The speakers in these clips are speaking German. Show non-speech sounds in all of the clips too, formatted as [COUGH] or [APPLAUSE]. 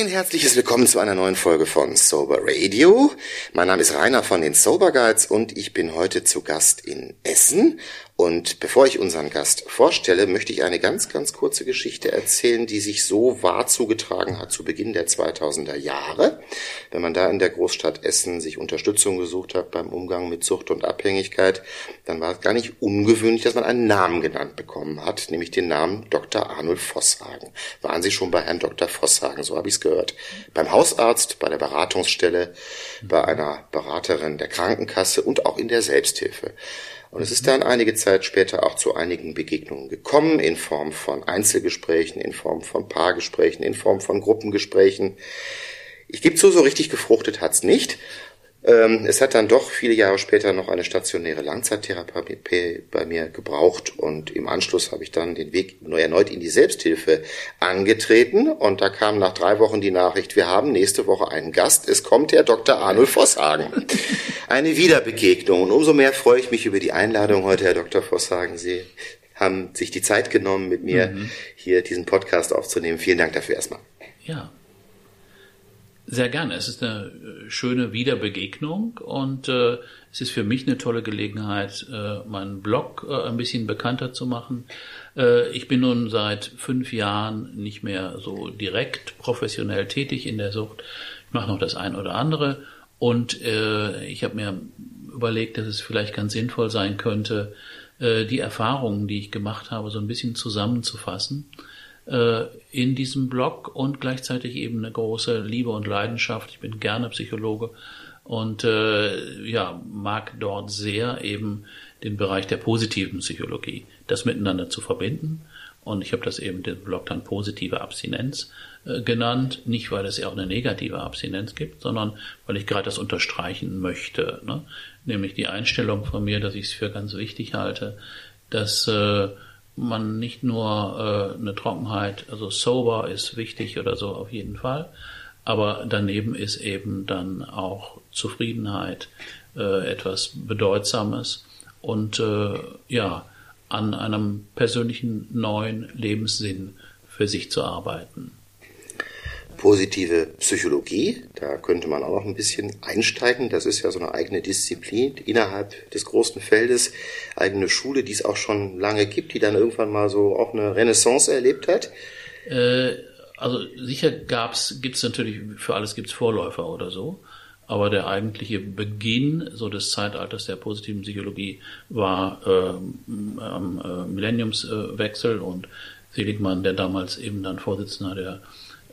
Ein herzliches Willkommen zu einer neuen Folge von Sober Radio. Mein Name ist Rainer von den Sober Guides und ich bin heute zu Gast in Essen und bevor ich unseren Gast vorstelle, möchte ich eine ganz, ganz kurze Geschichte erzählen, die sich so wahr zugetragen hat zu Beginn der 2000er Jahre. Wenn man da in der Großstadt Essen sich Unterstützung gesucht hat beim Umgang mit Sucht und Abhängigkeit, dann war es gar nicht ungewöhnlich, dass man einen Namen genannt bekommen hat, nämlich den Namen Dr. Arnold Vosshagen. Waren Sie schon bei Herrn Dr. Vosshagen? So habe ich es gehört. Beim Hausarzt, bei der Beratungsstelle, bei einer Beraterin der Krankenkasse und auch in der Selbsthilfe. Und es ist dann einige Zeit später auch zu einigen Begegnungen gekommen, in Form von Einzelgesprächen, in Form von Paargesprächen, in Form von Gruppengesprächen. Ich gebe zu, so richtig gefruchtet hat's nicht. Ähm, es hat dann doch viele Jahre später noch eine stationäre Langzeittherapie bei mir gebraucht und im Anschluss habe ich dann den Weg neu erneut in die Selbsthilfe angetreten und da kam nach drei Wochen die Nachricht, wir haben nächste Woche einen Gast, es kommt Herr Dr. Arnold Vosshagen. [LAUGHS] Eine Wiederbegegnung und umso mehr freue ich mich über die Einladung heute, Herr Dr. Vosshagen. Sie haben sich die Zeit genommen, mit mir mhm. hier diesen Podcast aufzunehmen. Vielen Dank dafür erstmal. Ja, sehr gerne. Es ist eine äh, schöne Wiederbegegnung und äh, es ist für mich eine tolle Gelegenheit, äh, meinen Blog äh, ein bisschen bekannter zu machen. Äh, ich bin nun seit fünf Jahren nicht mehr so direkt professionell tätig in der Sucht. Ich mache noch das ein oder andere und äh, ich habe mir überlegt, dass es vielleicht ganz sinnvoll sein könnte, die Erfahrungen, die ich gemacht habe, so ein bisschen zusammenzufassen in diesem Blog und gleichzeitig eben eine große Liebe und Leidenschaft. Ich bin gerne Psychologe und äh, ja, mag dort sehr eben den Bereich der positiven Psychologie, das miteinander zu verbinden. Und ich habe das eben den Blog dann positive Abstinenz äh, genannt, nicht weil es ja auch eine negative Abstinenz gibt, sondern weil ich gerade das unterstreichen möchte. Ne? Nämlich die Einstellung von mir, dass ich es für ganz wichtig halte, dass äh, man nicht nur äh, eine Trockenheit, also sober ist wichtig oder so auf jeden Fall, aber daneben ist eben dann auch Zufriedenheit äh, etwas Bedeutsames und äh, ja, an einem persönlichen neuen Lebenssinn für sich zu arbeiten positive Psychologie. Da könnte man auch noch ein bisschen einsteigen. Das ist ja so eine eigene Disziplin innerhalb des großen Feldes, eigene Schule, die es auch schon lange gibt, die dann irgendwann mal so auch eine Renaissance erlebt hat. Äh, also sicher gab's, gibt's natürlich für alles gibt's Vorläufer oder so. Aber der eigentliche Beginn so des Zeitalters der positiven Psychologie war äh, am äh, Millenniumswechsel und Seligmann, der damals eben dann Vorsitzender der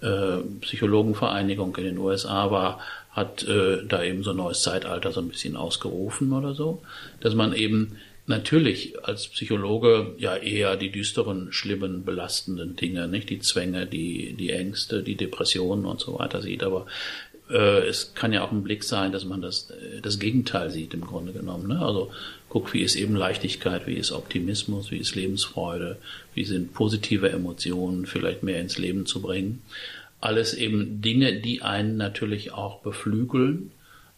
äh, Psychologenvereinigung in den USA war, hat äh, da eben so ein neues Zeitalter so ein bisschen ausgerufen oder so, dass man eben natürlich als Psychologe ja eher die düsteren, schlimmen, belastenden Dinge, nicht die Zwänge, die die Ängste, die Depressionen und so weiter sieht, aber es kann ja auch ein Blick sein, dass man das äh, das Gegenteil sieht im Grunde genommen. Ne? Also guck, wie ist eben Leichtigkeit, wie ist Optimismus, wie ist Lebensfreude, wie sind positive Emotionen vielleicht mehr ins Leben zu bringen. Alles eben Dinge, die einen natürlich auch beflügeln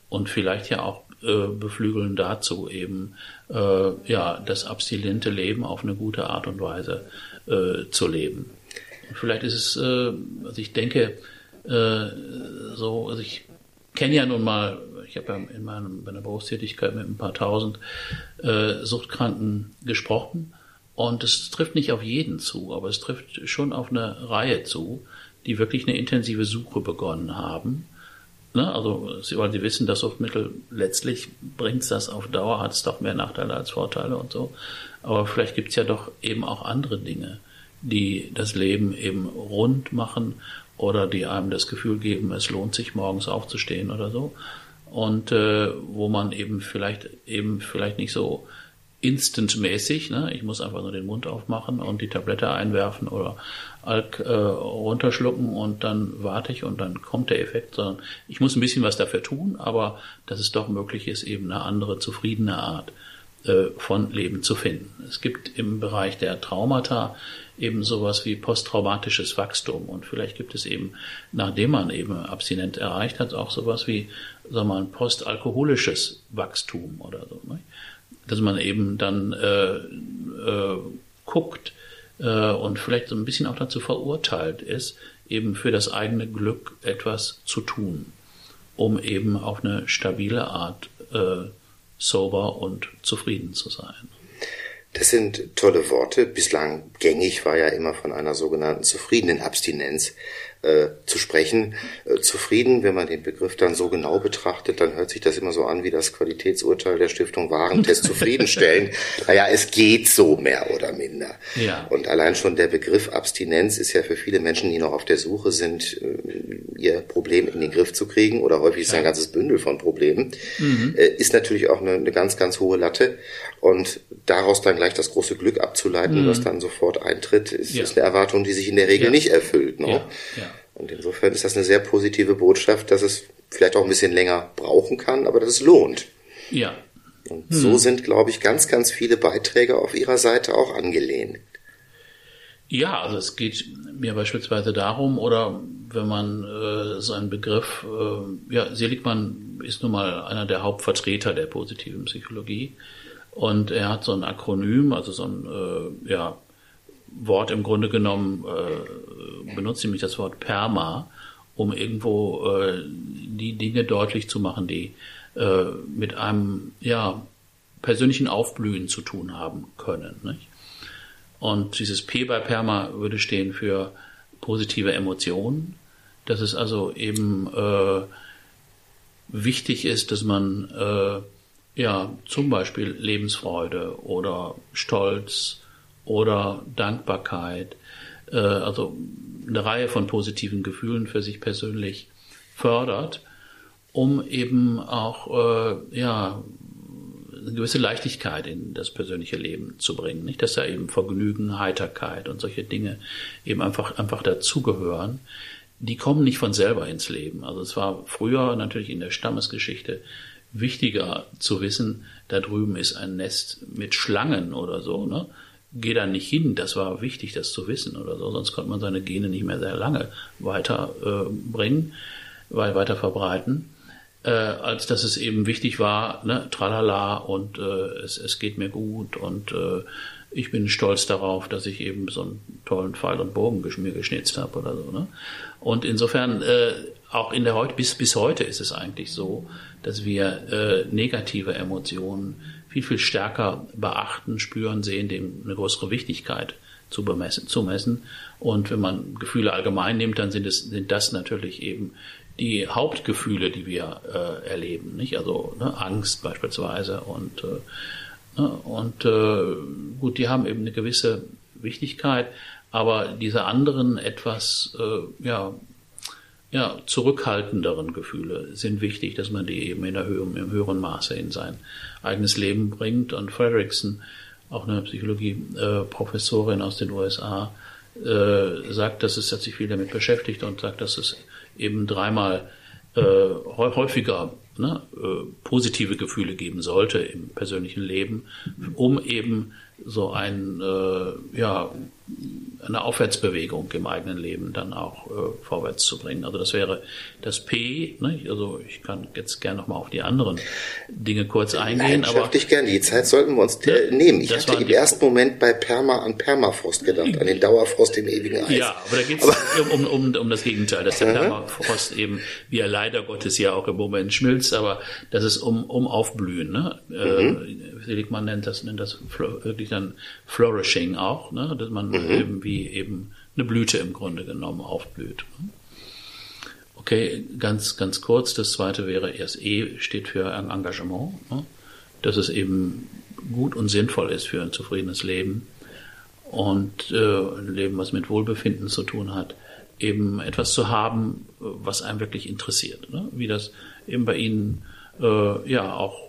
und vielleicht ja auch äh, beflügeln dazu eben äh, ja das abstinente Leben auf eine gute Art und Weise äh, zu leben. Vielleicht ist es, äh, also ich denke, äh, so, also ich kenne ja nun mal ich habe ja in meinem, meiner Berufstätigkeit mit ein paar tausend äh, Suchtkranken gesprochen. Und es trifft nicht auf jeden zu, aber es trifft schon auf eine Reihe zu, die wirklich eine intensive Suche begonnen haben. Ne? Also, weil sie wissen, das Suchtmittel letztlich bringt das auf Dauer, hat es doch mehr Nachteile als Vorteile und so. Aber vielleicht gibt es ja doch eben auch andere Dinge, die das Leben eben rund machen oder die einem das Gefühl geben, es lohnt sich morgens aufzustehen oder so und äh, wo man eben vielleicht eben vielleicht nicht so instantmäßig, ne? ich muss einfach nur den Mund aufmachen und die Tablette einwerfen oder Alk äh, runterschlucken und dann warte ich und dann kommt der Effekt, sondern ich muss ein bisschen was dafür tun, aber dass es doch möglich ist, eben eine andere, zufriedene Art von Leben zu finden. Es gibt im Bereich der Traumata eben sowas wie posttraumatisches Wachstum und vielleicht gibt es eben, nachdem man eben abstinent erreicht hat, auch sowas wie sagen wir mal, ein postalkoholisches Wachstum oder so. Ne? Dass man eben dann äh, äh, guckt äh, und vielleicht so ein bisschen auch dazu verurteilt ist, eben für das eigene Glück etwas zu tun, um eben auf eine stabile Art äh, sober und zufrieden zu sein. Das sind tolle Worte. Bislang gängig war ja immer von einer sogenannten zufriedenen Abstinenz äh, zu sprechen. Äh, zufrieden, wenn man den Begriff dann so genau betrachtet, dann hört sich das immer so an wie das Qualitätsurteil der Stiftung Warentest [LAUGHS] zufriedenstellen. Naja, es geht so mehr oder minder. Ja. Und allein schon der Begriff Abstinenz ist ja für viele Menschen, die noch auf der Suche sind, äh, ihr Problem in den Griff zu kriegen oder häufig ist ja. ein ganzes Bündel von Problemen, mhm. Äh, ist natürlich auch eine, eine, ganz, ganz hohe Latte. Und daraus dann gleich das große Glück abzuleiten, mhm. was dann sofort eintritt, ist, ja. ist eine Erwartung, die sich in der Regel nicht erfüllt. Ne? Ja. Und insofern ist das eine sehr positive Botschaft, dass es vielleicht auch ein bisschen länger brauchen kann, aber dass es lohnt. Ja. Und hm. so sind, glaube ich, ganz, ganz viele Beiträge auf Ihrer Seite auch angelehnt. Ja, also es geht mir beispielsweise darum, oder wenn man äh, so einen Begriff, äh, ja, Seligmann ist nun mal einer der Hauptvertreter der positiven Psychologie und er hat so ein Akronym, also so ein, äh, ja, Wort im Grunde genommen äh, benutzt nämlich das Wort Perma, um irgendwo äh, die Dinge deutlich zu machen, die äh, mit einem ja, persönlichen Aufblühen zu tun haben können. Nicht? Und dieses P bei Perma würde stehen für positive Emotionen, dass es also eben äh, wichtig ist, dass man äh, ja zum Beispiel Lebensfreude oder Stolz oder Dankbarkeit, äh, also eine Reihe von positiven Gefühlen für sich persönlich fördert, um eben auch äh, ja eine gewisse Leichtigkeit in das persönliche Leben zu bringen, nicht, dass da eben Vergnügen, Heiterkeit und solche Dinge eben einfach einfach dazugehören. Die kommen nicht von selber ins Leben. Also es war früher natürlich in der Stammesgeschichte wichtiger zu wissen, da drüben ist ein Nest mit Schlangen oder so, ne? Geh da nicht hin, das war wichtig, das zu wissen oder so, sonst konnte man seine Gene nicht mehr sehr lange weiterbringen, äh, weiter verbreiten, äh, als dass es eben wichtig war, ne, tralala und äh, es, es geht mir gut und äh, ich bin stolz darauf, dass ich eben so einen tollen Pfeil und Bogen mir geschnitzt habe oder so. Ne? Und insofern, äh, auch in der heute, bis, bis heute ist es eigentlich so, dass wir äh, negative Emotionen viel, viel stärker beachten, spüren, sehen, dem eine größere Wichtigkeit zu bemessen, zu messen. Und wenn man Gefühle allgemein nimmt, dann sind es, sind das natürlich eben die Hauptgefühle, die wir äh, erleben, nicht? Also ne, Angst beispielsweise und äh, ne, und äh, gut, die haben eben eine gewisse Wichtigkeit, aber diese anderen etwas äh, ja ja, zurückhaltenderen Gefühle sind wichtig, dass man die eben in der Höhe, im höheren Maße in sein eigenes Leben bringt. Und Fredrickson, auch eine Psychologie-Professorin aus den USA, äh, sagt, dass es hat sich viel damit beschäftigt und sagt, dass es eben dreimal äh, häufiger ne, äh, positive Gefühle geben sollte im persönlichen Leben, um eben so ein äh, ja eine Aufwärtsbewegung im eigenen Leben dann auch äh, vorwärts zu bringen. Also das wäre das P. Ne? Also ich kann jetzt gerne nochmal auf die anderen Dinge kurz eingehen. Nein, aber dich gerne. Die Zeit sollten wir uns ne, nehmen. Ich hatte im ersten Moment bei Perma an Permafrost gedacht, an den Dauerfrost im ewigen Eis. Ja, aber da geht es [LAUGHS] um, um, um das Gegenteil, dass der Permafrost eben, wie er leider Gottes ja auch im Moment schmilzt, aber dass es um, um Aufblühen. Ne? Äh, mhm. Seligmann nennt das, nennt das wirklich dann Flourishing auch, ne? dass man mhm. eben wie eben eine Blüte im Grunde genommen aufblüht. Okay, ganz, ganz kurz. Das zweite wäre erst E steht für Engagement, ne? dass es eben gut und sinnvoll ist für ein zufriedenes Leben und äh, ein Leben, was mit Wohlbefinden zu tun hat, eben etwas zu haben, was einem wirklich interessiert. Ne? Wie das eben bei Ihnen äh, ja auch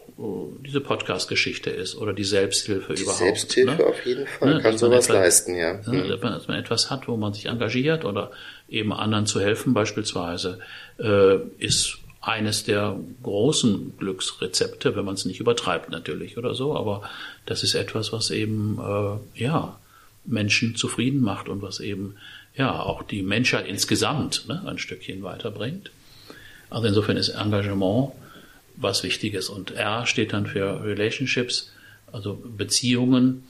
diese Podcast-Geschichte ist oder die Selbsthilfe die überhaupt. Selbsthilfe ne? auf jeden Fall ne? kann sowas etwas, leisten, ja. Ne? Mhm. Dass man etwas hat, wo man sich engagiert oder eben anderen zu helfen beispielsweise, äh, ist eines der großen Glücksrezepte, wenn man es nicht übertreibt natürlich oder so, aber das ist etwas, was eben äh, ja Menschen zufrieden macht und was eben ja auch die Menschheit insgesamt ne, ein Stückchen weiterbringt. Also insofern ist Engagement was Wichtiges. Und R steht dann für Relationships, also Beziehungen.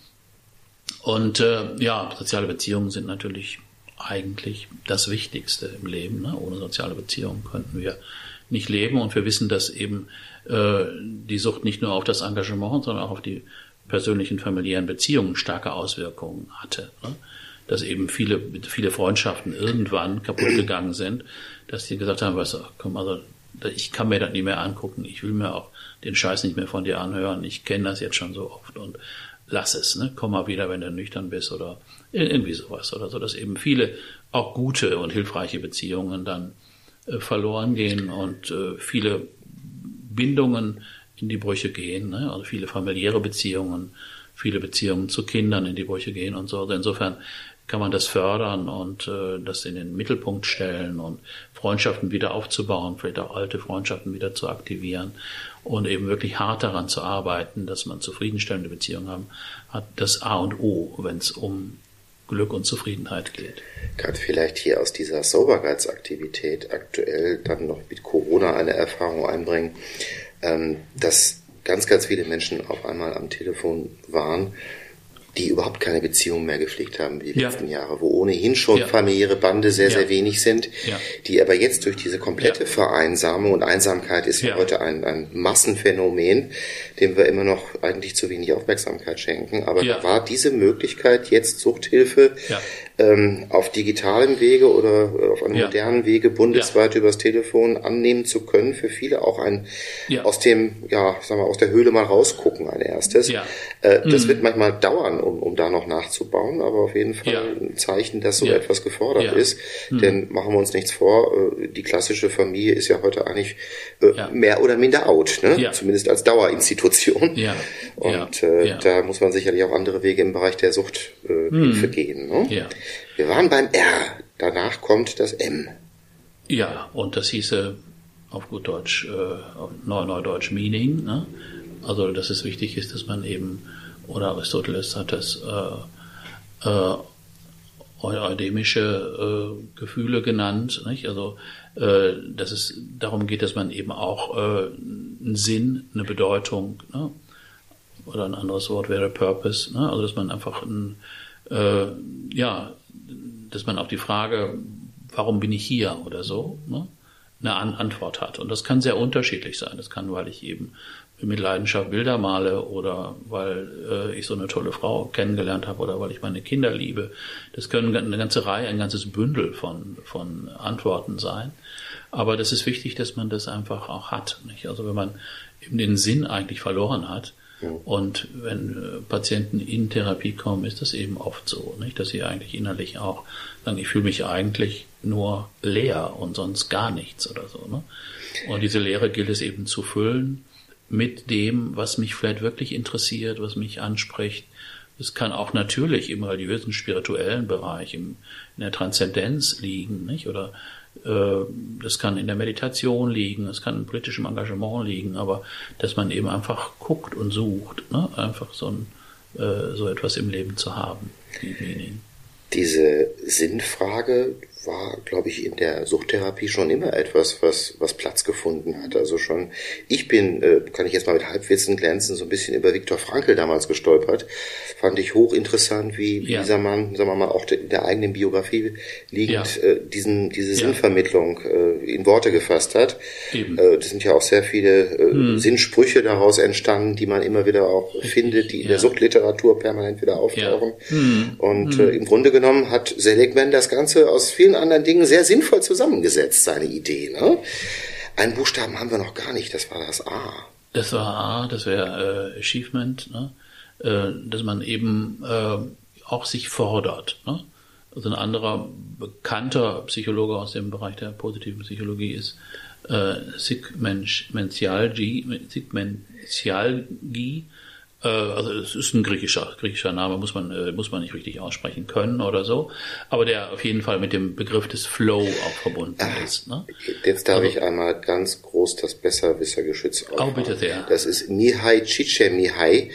Und äh, ja, soziale Beziehungen sind natürlich eigentlich das Wichtigste im Leben. Ne? Ohne soziale Beziehungen könnten wir nicht leben. Und wir wissen, dass eben äh, die Sucht nicht nur auf das Engagement, sondern auch auf die persönlichen familiären Beziehungen starke Auswirkungen hatte. Ne? Dass eben viele, viele Freundschaften irgendwann kaputt gegangen sind, dass die gesagt haben, was, komm, also ich kann mir das nicht mehr angucken, ich will mir auch den Scheiß nicht mehr von dir anhören, ich kenne das jetzt schon so oft und lass es, ne? komm mal wieder, wenn du nüchtern bist oder irgendwie sowas oder so, dass eben viele auch gute und hilfreiche Beziehungen dann äh, verloren gehen und äh, viele Bindungen in die Brüche gehen, ne? also viele familiäre Beziehungen, viele Beziehungen zu Kindern in die Brüche gehen und so. Also insofern kann man das fördern und äh, das in den Mittelpunkt stellen und Freundschaften wieder aufzubauen, vielleicht auch alte Freundschaften wieder zu aktivieren und eben wirklich hart daran zu arbeiten, dass man zufriedenstellende Beziehungen haben, hat das A und O, wenn es um Glück und Zufriedenheit geht. Gerade vielleicht hier aus dieser Soberkeitsaktivität aktuell dann noch mit Corona eine Erfahrung einbringen, ähm, dass ganz, ganz viele Menschen auf einmal am Telefon waren, die überhaupt keine Beziehung mehr gepflegt haben die ja. letzten Jahre, wo ohnehin schon ja. familiäre Bande sehr, ja. sehr wenig sind, die aber jetzt durch diese komplette Vereinsamung und Einsamkeit ist ja, heute ein, ein Massenphänomen, dem wir immer noch eigentlich zu wenig Aufmerksamkeit schenken. Aber da war diese Möglichkeit, jetzt Suchthilfe ähm, auf digitalem Wege oder äh, auf einem ja. modernen Wege bundesweit ja. übers Telefon annehmen zu können. Für viele auch ein ja. aus dem, ja, sagen wir, aus der Höhle mal rausgucken ein erstes. Ja. Äh, das mhm. wird manchmal dauern, um, um da noch nachzubauen, aber auf jeden Fall ein Zeichen, dass so etwas gefordert ist. Mhm. Denn machen wir uns nichts vor, äh, die klassische Familie ist ja heute eigentlich äh, mehr oder minder out, ne? zumindest als Dauerinstitution. Ja. Und äh, da muss man sicherlich auch andere Wege im Bereich der Suchthilfe mhm. gehen. Ne? Ja. Wir waren beim R. Danach kommt das M. Ja, und das hieße auf gut Deutsch, äh, auf Neudeutsch Meaning. Ne? Also, dass es wichtig ist, dass man eben, oder Aristoteles hat das äh, äh, eudemische äh, Gefühle genannt. Nicht? Also, äh, dass es darum geht, dass man eben auch äh, einen Sinn, eine Bedeutung, ne? oder ein anderes Wort wäre Purpose, ne? also dass man einfach ein, äh, ja, dass man auf die Frage, warum bin ich hier oder so, ne, eine An Antwort hat. Und das kann sehr unterschiedlich sein. Das kann, weil ich eben mit Leidenschaft Bilder male oder weil äh, ich so eine tolle Frau kennengelernt habe oder weil ich meine Kinder liebe. Das können eine ganze Reihe, ein ganzes Bündel von, von Antworten sein. Aber das ist wichtig, dass man das einfach auch hat. Nicht? Also wenn man eben den Sinn eigentlich verloren hat, und wenn äh, Patienten in Therapie kommen, ist das eben oft so, nicht? dass sie eigentlich innerlich auch sagen, ich fühle mich eigentlich nur leer und sonst gar nichts oder so. Ne? Und diese Leere gilt es eben zu füllen mit dem, was mich vielleicht wirklich interessiert, was mich anspricht. Es kann auch natürlich im religiösen, spirituellen Bereich, in der Transzendenz liegen, nicht? Oder das kann in der Meditation liegen, es kann in politischem Engagement liegen, aber dass man eben einfach guckt und sucht, ne? einfach so, ein, äh, so etwas im Leben zu haben. Diese Sinnfrage, war, glaube ich, in der Suchttherapie schon immer etwas, was, was Platz gefunden hat. Also schon, ich bin, äh, kann ich jetzt mal mit Halbwitzen glänzen, so ein bisschen über Viktor Frankl damals gestolpert. Fand ich hochinteressant, wie ja. dieser Mann, sagen wir mal, auch in der eigenen Biografie liegend, ja. äh, diesen, diese. Sinnvermittlung äh, in Worte gefasst hat. Eben. Äh, das sind ja auch sehr viele äh, hm. Sinnsprüche daraus entstanden, die man immer wieder auch findet, die in der Suchtliteratur permanent wieder auftauchen. Hm. Und hm. Äh, im Grunde genommen hat Seligman das Ganze aus vielen vielen anderen Dingen sehr sinnvoll zusammengesetzt, seine Idee. Ne? Einen Buchstaben haben wir noch gar nicht, das war das A. Das war A, das wäre äh, Achievement, ne? äh, dass man eben äh, auch sich fordert. Ne? Also ein anderer bekannter Psychologe aus dem Bereich der positiven Psychologie ist äh, Sigmentialgi, Sigmentialgi also es ist ein griechischer, griechischer Name, muss man, äh, muss man nicht richtig aussprechen können oder so, aber der auf jeden Fall mit dem Begriff des Flow auch verbunden Ach, ist. Ne? Jetzt darf also, ich einmal ganz groß das Besserwissergeschütz aufmachen. Oh, bitte sehr. Das ist Mihai Csikszentmihalyi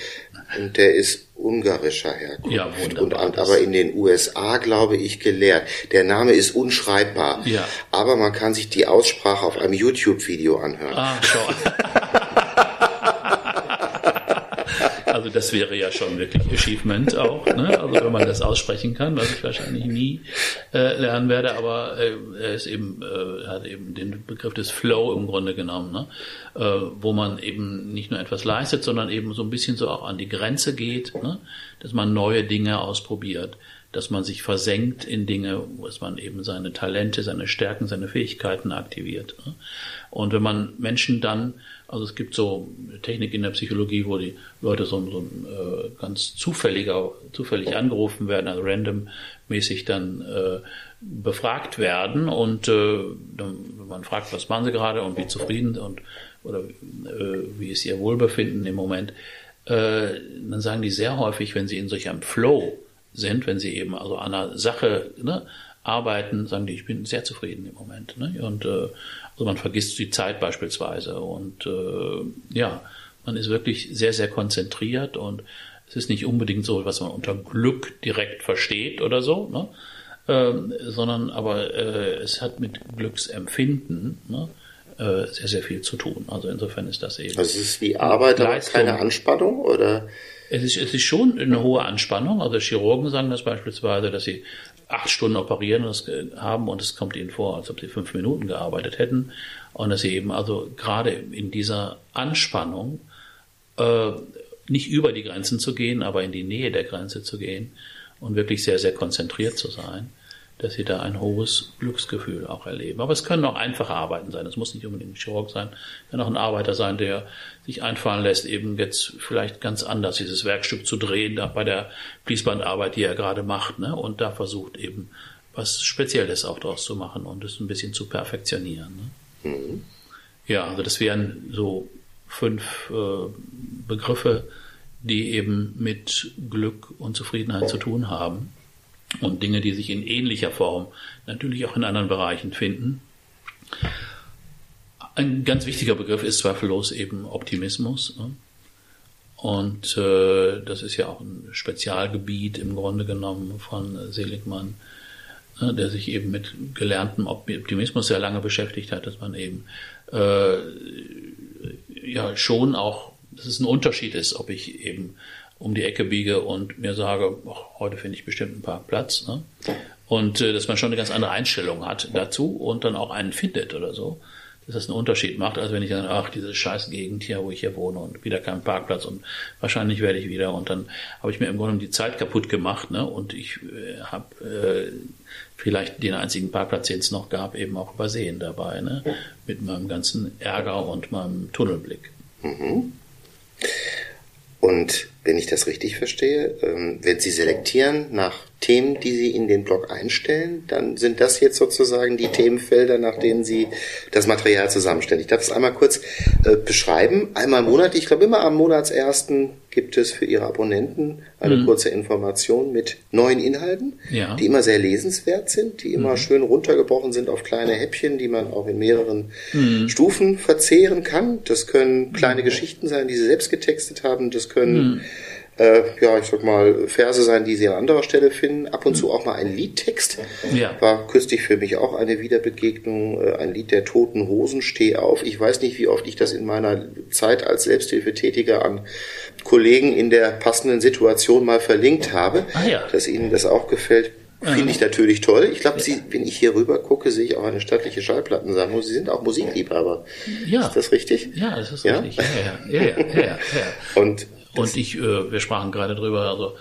und der ist ungarischer Herkunft. Ja, wunderbar. Und, aber in den USA, glaube ich, gelehrt. Der Name ist unschreibbar. Ja. Aber man kann sich die Aussprache auf einem YouTube-Video anhören. Ah, schau. [LAUGHS] das wäre ja schon wirklich Achievement auch, ne? also wenn man das aussprechen kann, was ich wahrscheinlich nie äh, lernen werde, aber äh, er ist eben, äh, hat eben den Begriff des Flow im Grunde genommen, ne? äh, wo man eben nicht nur etwas leistet, sondern eben so ein bisschen so auch an die Grenze geht, ne? dass man neue Dinge ausprobiert dass man sich versenkt in Dinge, dass man eben seine Talente, seine Stärken, seine Fähigkeiten aktiviert. Ne? Und wenn man Menschen dann, also es gibt so Technik in der Psychologie, wo die Leute so, so äh, ganz zufälliger, zufällig angerufen werden, also randommäßig dann äh, befragt werden und äh, dann, man fragt, was machen sie gerade und wie zufrieden und oder äh, wie ist ihr Wohlbefinden im Moment, äh, dann sagen die sehr häufig, wenn sie in solch einem Flow sind, wenn sie eben also an einer Sache ne, arbeiten, sagen die, ich bin sehr zufrieden im Moment. Ne? Und äh, also man vergisst die Zeit beispielsweise und äh, ja, man ist wirklich sehr, sehr konzentriert und es ist nicht unbedingt so, was man unter Glück direkt versteht oder so, ne? ähm, sondern aber äh, es hat mit Glücksempfinden ne? äh, sehr, sehr viel zu tun. Also insofern ist das eben. Also es ist wie Arbeit, aber keine Anspannung oder? Es ist, es ist schon eine hohe Anspannung. Also Chirurgen sagen das beispielsweise, dass sie acht Stunden operieren und haben und es kommt ihnen vor, als ob sie fünf Minuten gearbeitet hätten. Und dass sie eben also gerade in dieser Anspannung äh, nicht über die Grenzen zu gehen, aber in die Nähe der Grenze zu gehen und wirklich sehr, sehr konzentriert zu sein dass sie da ein hohes Glücksgefühl auch erleben. Aber es können auch einfache Arbeiten sein. Es muss nicht unbedingt ein Chirurg sein. Es kann auch ein Arbeiter sein, der sich einfallen lässt, eben jetzt vielleicht ganz anders dieses Werkstück zu drehen, da bei der Fließbandarbeit, die er gerade macht, ne? und da versucht eben was Spezielles auch draus zu machen und es ein bisschen zu perfektionieren. Ne? Mhm. Ja, also das wären so fünf äh, Begriffe, die eben mit Glück und Zufriedenheit zu tun haben und Dinge, die sich in ähnlicher Form natürlich auch in anderen Bereichen finden. Ein ganz wichtiger Begriff ist zweifellos eben Optimismus. Ne? Und äh, das ist ja auch ein Spezialgebiet im Grunde genommen von Seligmann, ne, der sich eben mit gelerntem Optimismus sehr lange beschäftigt hat, dass man eben äh, ja schon auch, dass es ein Unterschied ist, ob ich eben um die Ecke biege und mir sage, ach, heute finde ich bestimmt einen Parkplatz. Ne? Und äh, dass man schon eine ganz andere Einstellung hat dazu und dann auch einen findet oder so. Dass das einen Unterschied macht, als wenn ich dann, ach, diese scheiß Gegend hier, wo ich hier wohne und wieder keinen Parkplatz und wahrscheinlich werde ich wieder und dann habe ich mir im Grunde die Zeit kaputt gemacht ne? und ich äh, habe äh, vielleicht den einzigen Parkplatz, den es noch gab, eben auch übersehen dabei, ne? mit meinem ganzen Ärger und meinem Tunnelblick. Mhm. Und wenn ich das richtig verstehe, ähm, wenn Sie selektieren nach Themen, die Sie in den Blog einstellen, dann sind das jetzt sozusagen die Themenfelder, nach denen Sie das Material zusammenstellen. Ich darf es einmal kurz äh, beschreiben. Einmal im Monat, ich glaube immer am Monatsersten gibt es für Ihre Abonnenten eine mhm. kurze Information mit neuen Inhalten, ja. die immer sehr lesenswert sind, die immer mhm. schön runtergebrochen sind auf kleine Häppchen, die man auch in mehreren mhm. Stufen verzehren kann. Das können kleine. Geschichten sein, die Sie selbst getextet haben. Das können mhm äh, ja, ich sag mal, Verse sein, die Sie an anderer Stelle finden. Ab und zu auch mal ein Liedtext. Ja. War kürzlich für mich auch eine Wiederbegegnung, äh, ein Lied der Toten Hosen, Steh auf. Ich weiß nicht, wie oft ich das in meiner Zeit als Selbsthilfetätiger an Kollegen in der passenden Situation mal verlinkt habe, ah, ja. dass Ihnen das auch gefällt. Finde ich natürlich toll. Ich glaube, wenn ich hier rüber gucke, sehe ich auch eine stattliche Schallplattensammlung. Sie sind auch Musikliebhaber. Ja. Ist das richtig? Ja, das ist ja? richtig. Ja, ja, ja, ja, ja, ja. Und und ich, äh, wir sprachen gerade drüber, also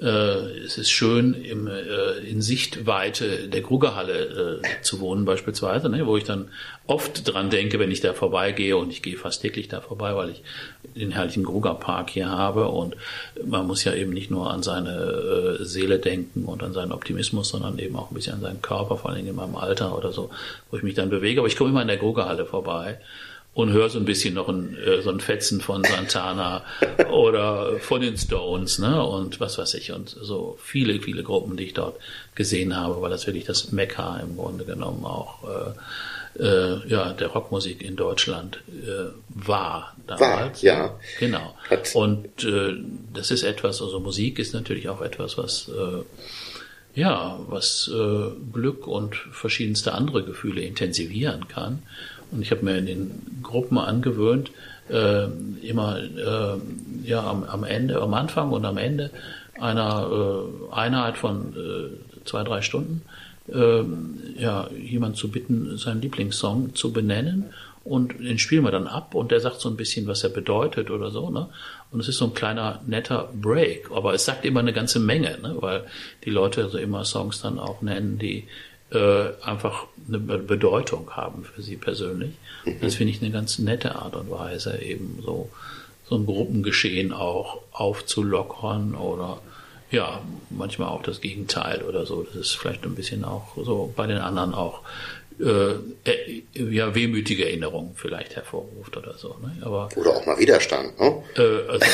äh, es ist schön, im, äh, in Sichtweite der Krugerhalle äh, zu wohnen beispielsweise, ne, wo ich dann oft dran denke, wenn ich da vorbeigehe und ich gehe fast täglich da vorbei, weil ich den herrlichen Grugerpark hier habe. Und man muss ja eben nicht nur an seine äh, Seele denken und an seinen Optimismus, sondern eben auch ein bisschen an seinen Körper, vor allem in meinem Alter oder so, wo ich mich dann bewege. Aber ich komme immer in der Grugerhalle vorbei und höre so ein bisschen noch ein, äh, so ein Fetzen von Santana [LAUGHS] oder von den Stones, ne? Und was weiß ich. Und so viele, viele Gruppen, die ich dort gesehen habe, weil das wirklich das Mekka im Grunde genommen auch äh, äh, ja, der Rockmusik in Deutschland äh, war damals. War, ja. Genau. Hat und äh, das ist etwas, also Musik ist natürlich auch etwas, was äh, ja, was äh, Glück und verschiedenste andere Gefühle intensivieren kann. Und ich habe mir in den Gruppen angewöhnt, äh, immer äh, ja am, am Ende, am Anfang und am Ende einer äh, Einheit von äh, zwei, drei Stunden äh, ja, jemand zu bitten, seinen Lieblingssong zu benennen und den spielen wir dann ab und der sagt so ein bisschen, was er bedeutet oder so, ne? Und es ist so ein kleiner netter Break, aber es sagt immer eine ganze Menge, ne? weil die Leute also immer Songs dann auch nennen, die äh, einfach eine Bedeutung haben für sie persönlich. Das finde ich eine ganz nette Art und Weise, eben so so ein Gruppengeschehen auch aufzulockern oder ja, manchmal auch das Gegenteil oder so. Das ist vielleicht ein bisschen auch so bei den anderen auch äh, äh, ja, wehmütige Erinnerungen vielleicht hervorruft oder so. Ne? Aber, oder auch mal Widerstand. Ne? Äh, also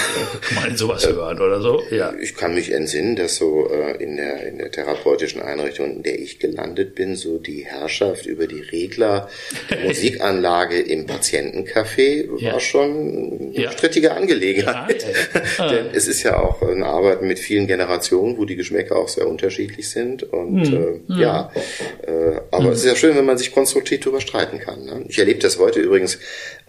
mal sowas [LAUGHS] hören oder so. Ja. Ich kann mich entsinnen, dass so äh, in, der, in der therapeutischen Einrichtung, in der ich gelandet bin, so die Herrschaft über die Regler der [LAUGHS] Musikanlage im Patientencafé ja. war schon eine ja. strittige Angelegenheit. Ja, [LAUGHS] Denn es ist ja auch ein Arbeiten mit vielen Generationen, wo die Geschmäcker auch sehr unterschiedlich sind. Und hm. äh, hm. ja, äh, aber hm. es ist ja schön, wenn man man sich konstruktiv darüber streiten kann. Ne? Ich erlebe das heute übrigens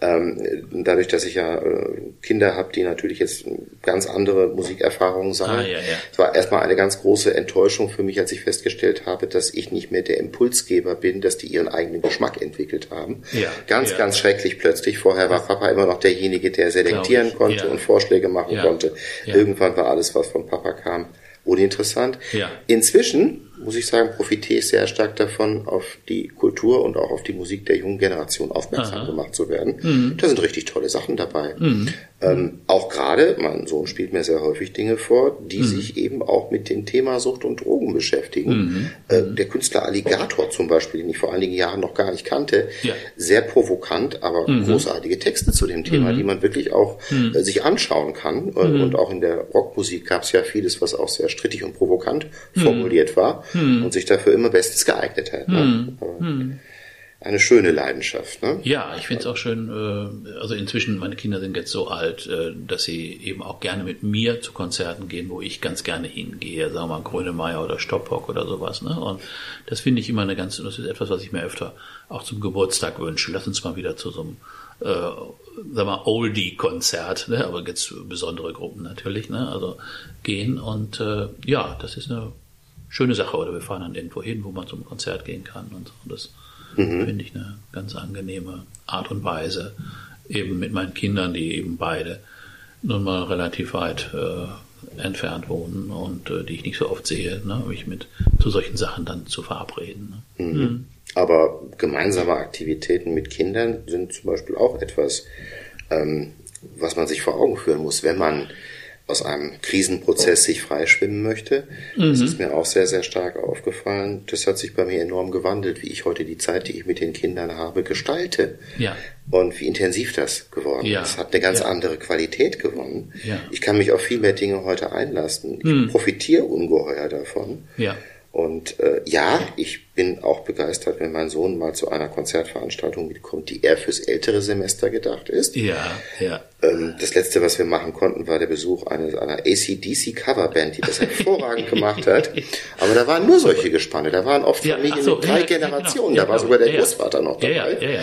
ähm, dadurch, dass ich ja äh, Kinder habe, die natürlich jetzt ganz andere Musikerfahrungen sammeln. Ah, ja, ja. Es war erstmal eine ganz große Enttäuschung für mich, als ich festgestellt habe, dass ich nicht mehr der Impulsgeber bin, dass die ihren eigenen Geschmack entwickelt haben. Ja, ganz, ja. ganz schrecklich plötzlich. Vorher war Papa immer noch derjenige, der selektieren konnte und Vorschläge machen konnte. Irgendwann war alles, was von Papa kam, uninteressant. Inzwischen muss ich sagen, profitiere ich sehr stark davon, auf die Kultur und auch auf die Musik der jungen Generation aufmerksam Aha. gemacht zu werden. Mhm. Da sind richtig tolle Sachen dabei. Mhm. Ähm, auch gerade, mein Sohn spielt mir sehr häufig Dinge vor, die mhm. sich eben auch mit dem Thema Sucht und Drogen beschäftigen. Mhm. Äh, der Künstler Alligator zum Beispiel, den ich vor einigen Jahren noch gar nicht kannte, ja. sehr provokant, aber mhm. großartige Texte zu dem Thema, mhm. die man wirklich auch äh, sich anschauen kann. Und auch in der Rockmusik gab es ja vieles, was auch sehr strittig und provokant formuliert war und sich dafür immer bestens geeignet hat. Ne? eine schöne Leidenschaft. Ne? Ja, ich finde es auch schön. Äh, also inzwischen, meine Kinder sind jetzt so alt, äh, dass sie eben auch gerne mit mir zu Konzerten gehen, wo ich ganz gerne hingehe, sagen wir mal Grönemeyer oder Stoppock oder sowas. Ne? Und das finde ich immer eine ganz, das ist etwas, was ich mir öfter auch zum Geburtstag wünsche. Lass uns mal wieder zu so einem äh, sag mal, Oldie-Konzert, ne? aber jetzt besondere Gruppen natürlich, ne? also gehen und äh, ja, das ist eine schöne Sache. Oder wir fahren dann irgendwo hin, wo man zum Konzert gehen kann und so. Und das Mhm. Finde ich eine ganz angenehme Art und Weise, eben mit meinen Kindern, die eben beide nun mal relativ weit äh, entfernt wohnen und äh, die ich nicht so oft sehe, ne, mich mit zu solchen Sachen dann zu verabreden. Ne. Mhm. Mhm. Aber gemeinsame Aktivitäten mit Kindern sind zum Beispiel auch etwas, ähm, was man sich vor Augen führen muss, wenn man aus einem Krisenprozess sich freischwimmen möchte. Mhm. Das ist mir auch sehr, sehr stark aufgefallen. Das hat sich bei mir enorm gewandelt, wie ich heute die Zeit, die ich mit den Kindern habe, gestalte. Ja. Und wie intensiv das geworden ja. ist. Hat eine ganz ja. andere Qualität gewonnen. Ja. Ich kann mich auf viel mehr Dinge heute einlassen. Ich mhm. profitiere ungeheuer davon. Ja. Und äh, ja, ich bin auch begeistert, wenn mein Sohn mal zu einer Konzertveranstaltung mitkommt, die eher fürs ältere Semester gedacht ist. Ja, ja. Ähm, das letzte, was wir machen konnten, war der Besuch eines, einer ACDC Coverband, die das hervorragend gemacht hat. [LAUGHS] Aber da waren nur solche Gespanne. Da waren oft Familien ja, so, mit drei ja, Generationen. Genau. da war sogar der Großvater noch dabei. Ja, ja, ja,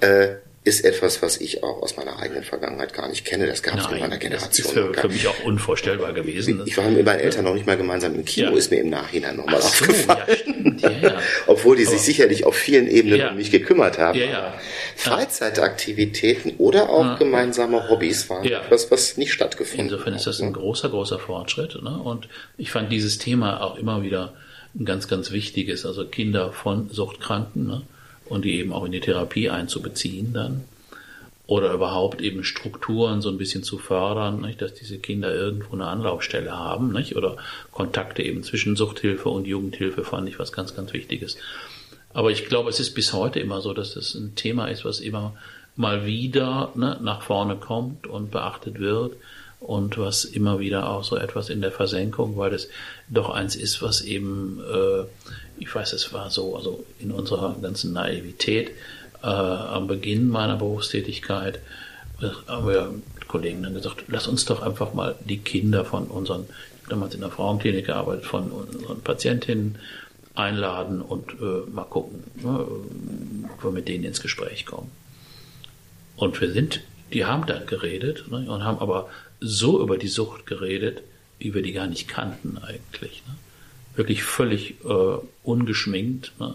ja. Äh, ist etwas, was ich auch aus meiner eigenen Vergangenheit gar nicht kenne. Das gab es in meiner Generation. Das ist für, für, mich auch unvorstellbar gewesen. Ich war mit meinen Eltern noch nicht mal gemeinsam im Kino, ja. ist mir im Nachhinein nochmal so, aufgefallen. Ja, ja, [LAUGHS] Obwohl die sich sicherlich auf vielen Ebenen um mich gekümmert haben. Freizeitaktivitäten oder auch gemeinsame Hobbys waren etwas, was nicht stattgefunden hat. Insofern ist das ein großer, großer Fortschritt. Ne? Und ich fand dieses Thema auch immer wieder ein ganz, ganz wichtiges. Also Kinder von Suchtkranken. Ne? Und die eben auch in die Therapie einzubeziehen dann. Oder überhaupt eben Strukturen so ein bisschen zu fördern, nicht? dass diese Kinder irgendwo eine Anlaufstelle haben, nicht? oder Kontakte eben zwischen Suchthilfe und Jugendhilfe fand ich was ganz, ganz Wichtiges. Aber ich glaube, es ist bis heute immer so, dass das ein Thema ist, was immer mal wieder ne, nach vorne kommt und beachtet wird und was immer wieder auch so etwas in der Versenkung, weil es doch eins ist, was eben äh, ich weiß, es war so, also in unserer ganzen Naivität äh, am Beginn meiner Berufstätigkeit haben wir mit Kollegen dann gesagt, lass uns doch einfach mal die Kinder von unseren, damals in der Frauenklinik gearbeitet, von unseren Patientinnen einladen und äh, mal gucken, ne, ob wir mit denen ins Gespräch kommen. Und wir sind die haben da geredet ne, und haben aber so über die Sucht geredet, wie wir die gar nicht kannten eigentlich. Ne? Wirklich völlig äh, ungeschminkt ne?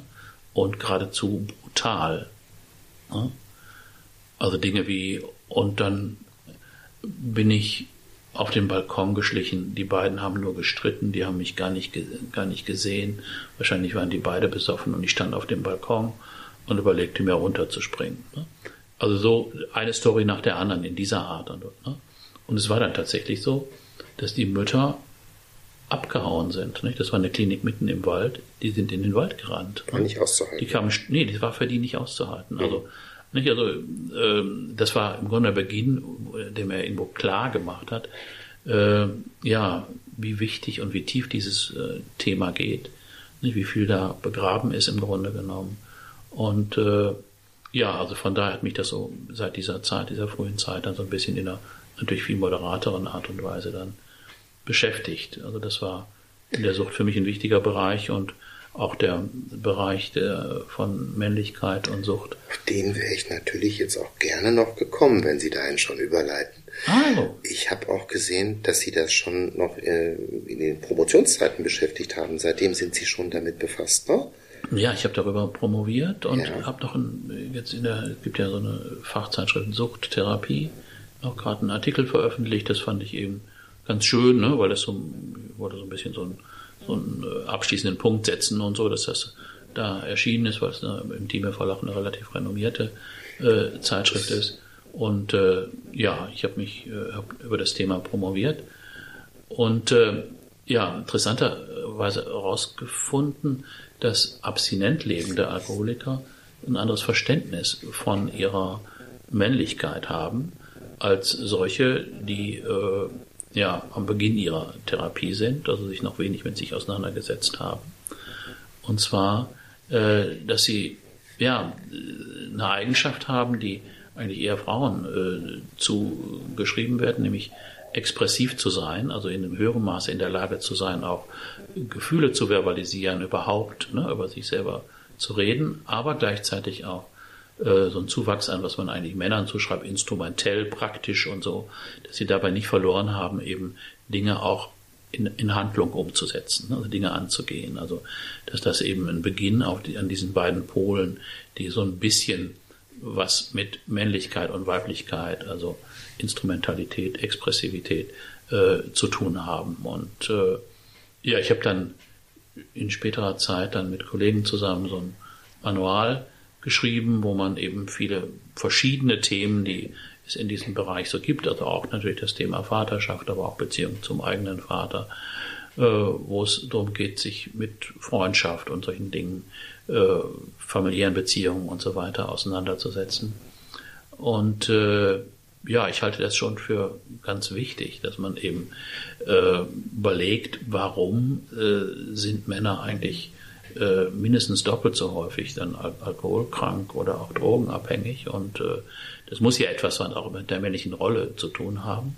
und geradezu brutal. Ne? Also Dinge wie, und dann bin ich auf den Balkon geschlichen. Die beiden haben nur gestritten, die haben mich gar nicht, gar nicht gesehen. Wahrscheinlich waren die beide besoffen und ich stand auf dem Balkon und überlegte mir runterzuspringen. Ne? Also so eine Story nach der anderen in dieser Art. Ne? Und es war dann tatsächlich so, dass die Mütter abgehauen sind. Nicht? Das war eine Klinik mitten im Wald. Die sind in den Wald gerannt. War nicht auszuhalten. Die kamen, nee, das war für die nicht auszuhalten. Also, mhm. nicht, also ähm, das war im Grunde der Beginn, der mir irgendwo klar gemacht hat, äh, ja, wie wichtig und wie tief dieses äh, Thema geht. Nicht? Wie viel da begraben ist im Grunde genommen. Und äh, ja, also von daher hat mich das so seit dieser Zeit, dieser frühen Zeit dann so ein bisschen in einer natürlich viel moderateren Art und Weise dann beschäftigt. Also das war in der Sucht für mich ein wichtiger Bereich und auch der Bereich der, von Männlichkeit und Sucht. Auf den wäre ich natürlich jetzt auch gerne noch gekommen, wenn Sie dahin schon überleiten. Also. Ich habe auch gesehen, dass Sie das schon noch äh, in den Promotionszeiten beschäftigt haben. Seitdem sind Sie schon damit befasst, ne? Ja, ich habe darüber promoviert und ja. habe noch ein, jetzt in der, es gibt ja so eine Fachzeitschrift Suchttherapie, auch gerade einen Artikel veröffentlicht. Das fand ich eben ganz schön, ne, weil das so, wollte so ein bisschen so, ein, so einen äh, abschließenden Punkt setzen und so, dass das da erschienen ist, weil es eine, im Team Verlag eine relativ renommierte äh, Zeitschrift ist. Und äh, ja, ich habe mich äh, hab über das Thema promoviert und äh, ja, interessanterweise herausgefunden, dass abstinent lebende Alkoholiker ein anderes Verständnis von ihrer Männlichkeit haben als solche, die äh, ja am Beginn ihrer Therapie sind, also sich noch wenig mit sich auseinandergesetzt haben. Und zwar, äh, dass sie ja eine Eigenschaft haben, die eigentlich eher Frauen äh, zugeschrieben werden, nämlich expressiv zu sein, also in einem höheren Maße in der Lage zu sein, auch Gefühle zu verbalisieren, überhaupt ne, über sich selber zu reden, aber gleichzeitig auch äh, so ein Zuwachs an, was man eigentlich Männern zuschreibt, instrumentell, praktisch und so, dass sie dabei nicht verloren haben, eben Dinge auch in, in Handlung umzusetzen, ne, also Dinge anzugehen. Also dass das eben ein Beginn auf die, an diesen beiden Polen, die so ein bisschen was mit Männlichkeit und Weiblichkeit, also Instrumentalität, Expressivität äh, zu tun haben. Und äh, ja, ich habe dann in späterer Zeit dann mit Kollegen zusammen so ein Manual geschrieben, wo man eben viele verschiedene Themen, die es in diesem Bereich so gibt, also auch natürlich das Thema Vaterschaft, aber auch Beziehung zum eigenen Vater, äh, wo es darum geht, sich mit Freundschaft und solchen Dingen, äh, familiären Beziehungen und so weiter auseinanderzusetzen. Und äh, ja, ich halte das schon für ganz wichtig, dass man eben äh, überlegt, warum äh, sind Männer eigentlich äh, mindestens doppelt so häufig dann al alkoholkrank oder auch drogenabhängig. Und äh, das muss ja etwas auch mit der männlichen Rolle zu tun haben,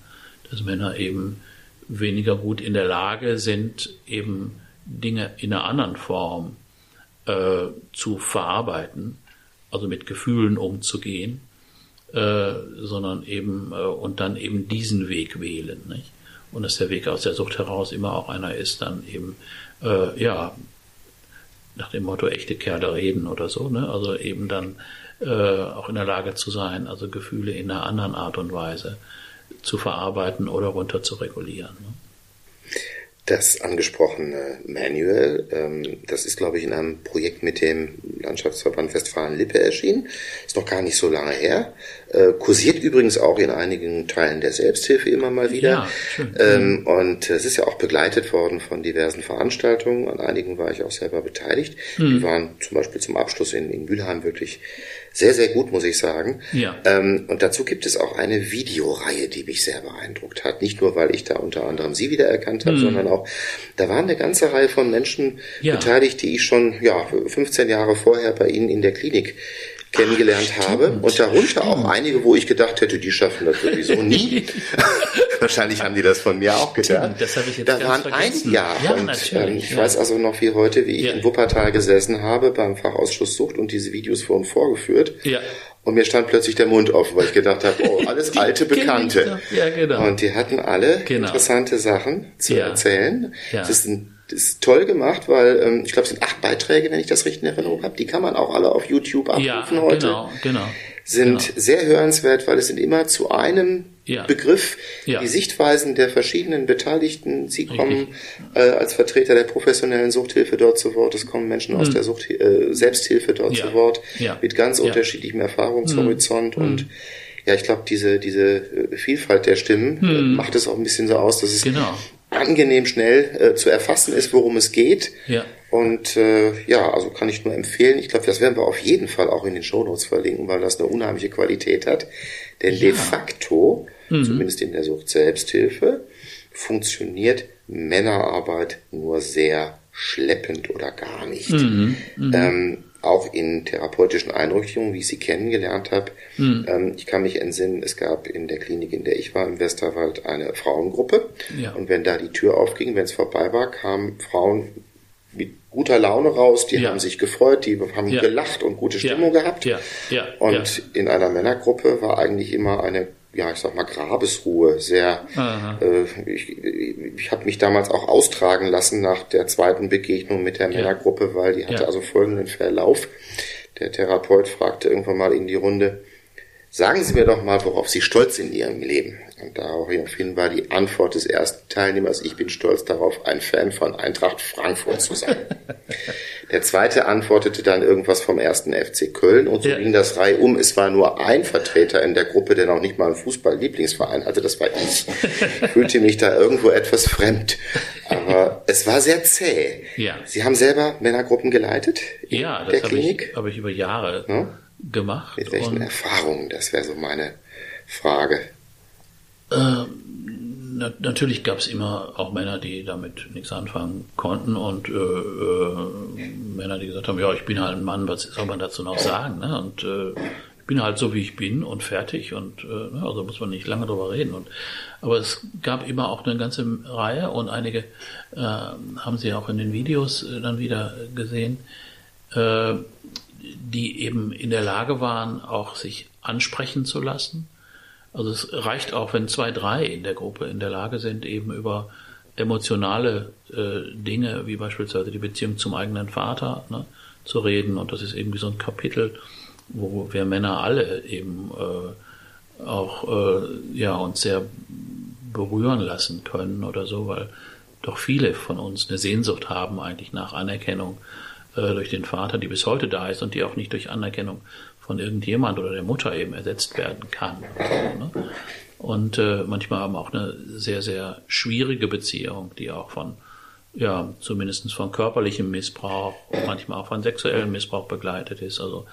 dass Männer eben weniger gut in der Lage sind, eben Dinge in einer anderen Form äh, zu verarbeiten, also mit Gefühlen umzugehen, äh, sondern eben äh, und dann eben diesen Weg wählen. Nicht? Und dass der Weg aus der Sucht heraus immer auch einer ist, dann eben äh, ja nach dem Motto echte Kerle reden oder so, ne? Also eben dann äh, auch in der Lage zu sein, also Gefühle in einer anderen Art und Weise zu verarbeiten oder runter zu regulieren. Ne? Das angesprochene Manual, ähm, das ist, glaube ich, in einem Projekt mit dem Landschaftsverband Westfalen-Lippe erschienen. Ist noch gar nicht so lange her. Äh, kursiert übrigens auch in einigen Teilen der Selbsthilfe immer mal wieder. Ja, schön. Ähm, und es ist ja auch begleitet worden von diversen Veranstaltungen. An einigen war ich auch selber beteiligt. Mhm. Die waren zum Beispiel zum Abschluss in, in Mülheim wirklich sehr, sehr gut, muss ich sagen. Ja. Ähm, und dazu gibt es auch eine Videoreihe, die mich sehr beeindruckt hat. Nicht nur, weil ich da unter anderem Sie wiedererkannt habe, mhm. sondern auch, da waren eine ganze Reihe von Menschen ja. beteiligt, die ich schon ja 15 Jahre vorher bei Ihnen in der Klinik kennengelernt Ach, habe und darunter stimmt. auch einige, wo ich gedacht hätte, die schaffen das sowieso nie. [LAUGHS] [LAUGHS] Wahrscheinlich haben die das von mir auch gedacht. Das habe ich jetzt da waren einige ja, ja und ähm, ich ja. weiß also noch wie heute, wie ich ja. in Wuppertal gesessen habe beim Fachausschuss Sucht und diese Videos vor und vorgeführt. Ja. und mir stand plötzlich der Mund offen, weil ich gedacht habe, oh, [LAUGHS] alles alte Bekannte. Ja, genau. Und die hatten alle Genau. interessante Sachen zu Ja. erzählen. Ja. Das, ist ein, das ist toll gemacht, weil ähm, ich glaube, es sind acht Beiträge, wenn ich das richtig in Erinnerung habe. Die kann man auch alle auf YouTube Ja, abrufen heute. genau, genau. Sind genau. sehr hörenswert, weil es sind immer zu einem Ja. Begriff Ja. die Sichtweisen der verschiedenen Beteiligten. Sie kommen äh, als Vertreter der professionellen Suchthilfe dort zu Wort. Es kommen Menschen aus der Sucht, äh, Selbsthilfe dort Mhm. Ja. zu Wort Ja. mit ganz Ja. Mhm. unterschiedlichem Erfahrungshorizont und ja, ich glaube, diese, diese äh, Vielfalt der Stimmen äh, macht es auch ein bisschen so aus, dass es Mhm. Genau. angenehm schnell äh, zu erfassen ist, worum es geht. Ja. Und äh, ja, also kann ich nur empfehlen. Ich glaube, das werden wir auf jeden Fall auch in den Shownotes verlinken, weil das eine unheimliche Qualität hat. Denn de facto, Mhm. zumindest in der Sucht Selbsthilfe, funktioniert Männerarbeit nur sehr schleppend oder gar nicht. Mhm. Ähm, auch in therapeutischen Einrichtungen, wie ich sie kennengelernt habe. Mhm. Ähm, ich kann mich entsinnen, es gab in der Klinik, in der ich war, im Westerwald, eine Frauengruppe. Ja. Und wenn da die Tür aufging, wenn es vorbei war, kamen Frauen mit guter Laune raus, die Ja. haben sich gefreut, die haben Ja. gelacht und gute. Stimmung gehabt. Und in einer Männergruppe war eigentlich immer eine, ja, ich sag mal, Grabesruhe. Sehr, äh, ich, ich habe mich damals auch austragen lassen nach der zweiten Begegnung mit der Männergruppe, weil die hatte Ja. also folgenden Verlauf. Der Therapeut fragte irgendwann mal in die Runde, sagen Sie mir doch mal, worauf Sie stolz sind in Ihrem Leben. Und daraufhin war die Antwort des ersten Teilnehmers, ich bin stolz darauf, ein Fan von Eintracht Frankfurt zu sein. [LAUGHS] Der zweite antwortete dann irgendwas vom ersten FC Köln und so Ja. ging das Reihe um. Es war nur ein Vertreter in der Gruppe, der noch nicht mal einen Fußball-Lieblingsverein hatte, das war ich. Ich [LAUGHS] fühlte mich da irgendwo etwas fremd. Aber es war sehr zäh. Ja. Sie haben selber Männergruppen geleitet in Ja, der das habe ich, Klinik? hab ich über Jahre Ja? gemacht. Mit welchen Erfahrungen? Das wäre so meine Frage. Na, natürlich gab es immer auch Männer, die damit nichts anfangen konnten und äh, äh, Männer, die gesagt haben, ja, ich bin halt ein Mann, was soll man dazu noch sagen? Ne? Und äh, ich bin halt so, wie ich bin und fertig und äh, ne, also muss man nicht lange drüber reden. Und, aber es gab immer auch eine ganze Reihe und einige äh, haben Sie auch in den Videos äh, dann wieder gesehen, äh, die eben in der Lage waren, auch sich ansprechen zu lassen. Also es reicht auch, wenn zwei, drei in der Gruppe in der Lage sind, eben über emotionale äh, Dinge, wie beispielsweise die Beziehung zum eigenen Vater, ne, zu reden. Und das ist irgendwie so ein Kapitel, wo wir Männer alle eben äh, auch äh, ja uns sehr berühren lassen können oder so, weil doch viele von uns eine Sehnsucht haben eigentlich nach Anerkennung äh, durch den Vater, die bis heute da ist und die auch nicht durch Anerkennung von irgendjemand oder der Mutter eben ersetzt werden kann. Ne? Und äh, manchmal haben auch eine sehr, sehr schwierige Beziehung, die auch von, ja, zumindest von körperlichem Missbrauch, manchmal auch von sexuellem Missbrauch begleitet ist. Also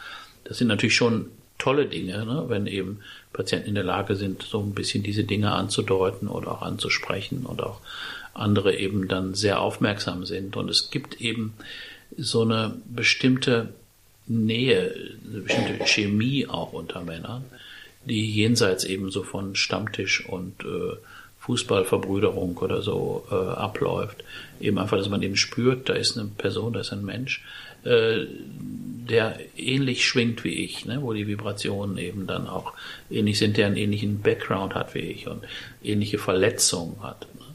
das sind natürlich schon tolle Dinge, ne? wenn eben Patienten in der Lage sind, so ein bisschen diese Dinge anzudeuten oder auch anzusprechen und auch andere eben dann sehr aufmerksam sind. Und es gibt eben so eine bestimmte Nähe, eine bestimmte Chemie auch unter Männern, die jenseits eben so von Stammtisch und äh, Fußballverbrüderung oder so äh, abläuft. Eben einfach, dass man eben spürt, da ist eine Person, da ist ein Mensch, äh, der ähnlich schwingt wie ich, ne? wo die Vibrationen eben dann auch ähnlich sind, der einen ähnlichen Background hat wie ich und ähnliche Verletzungen hat. Ne?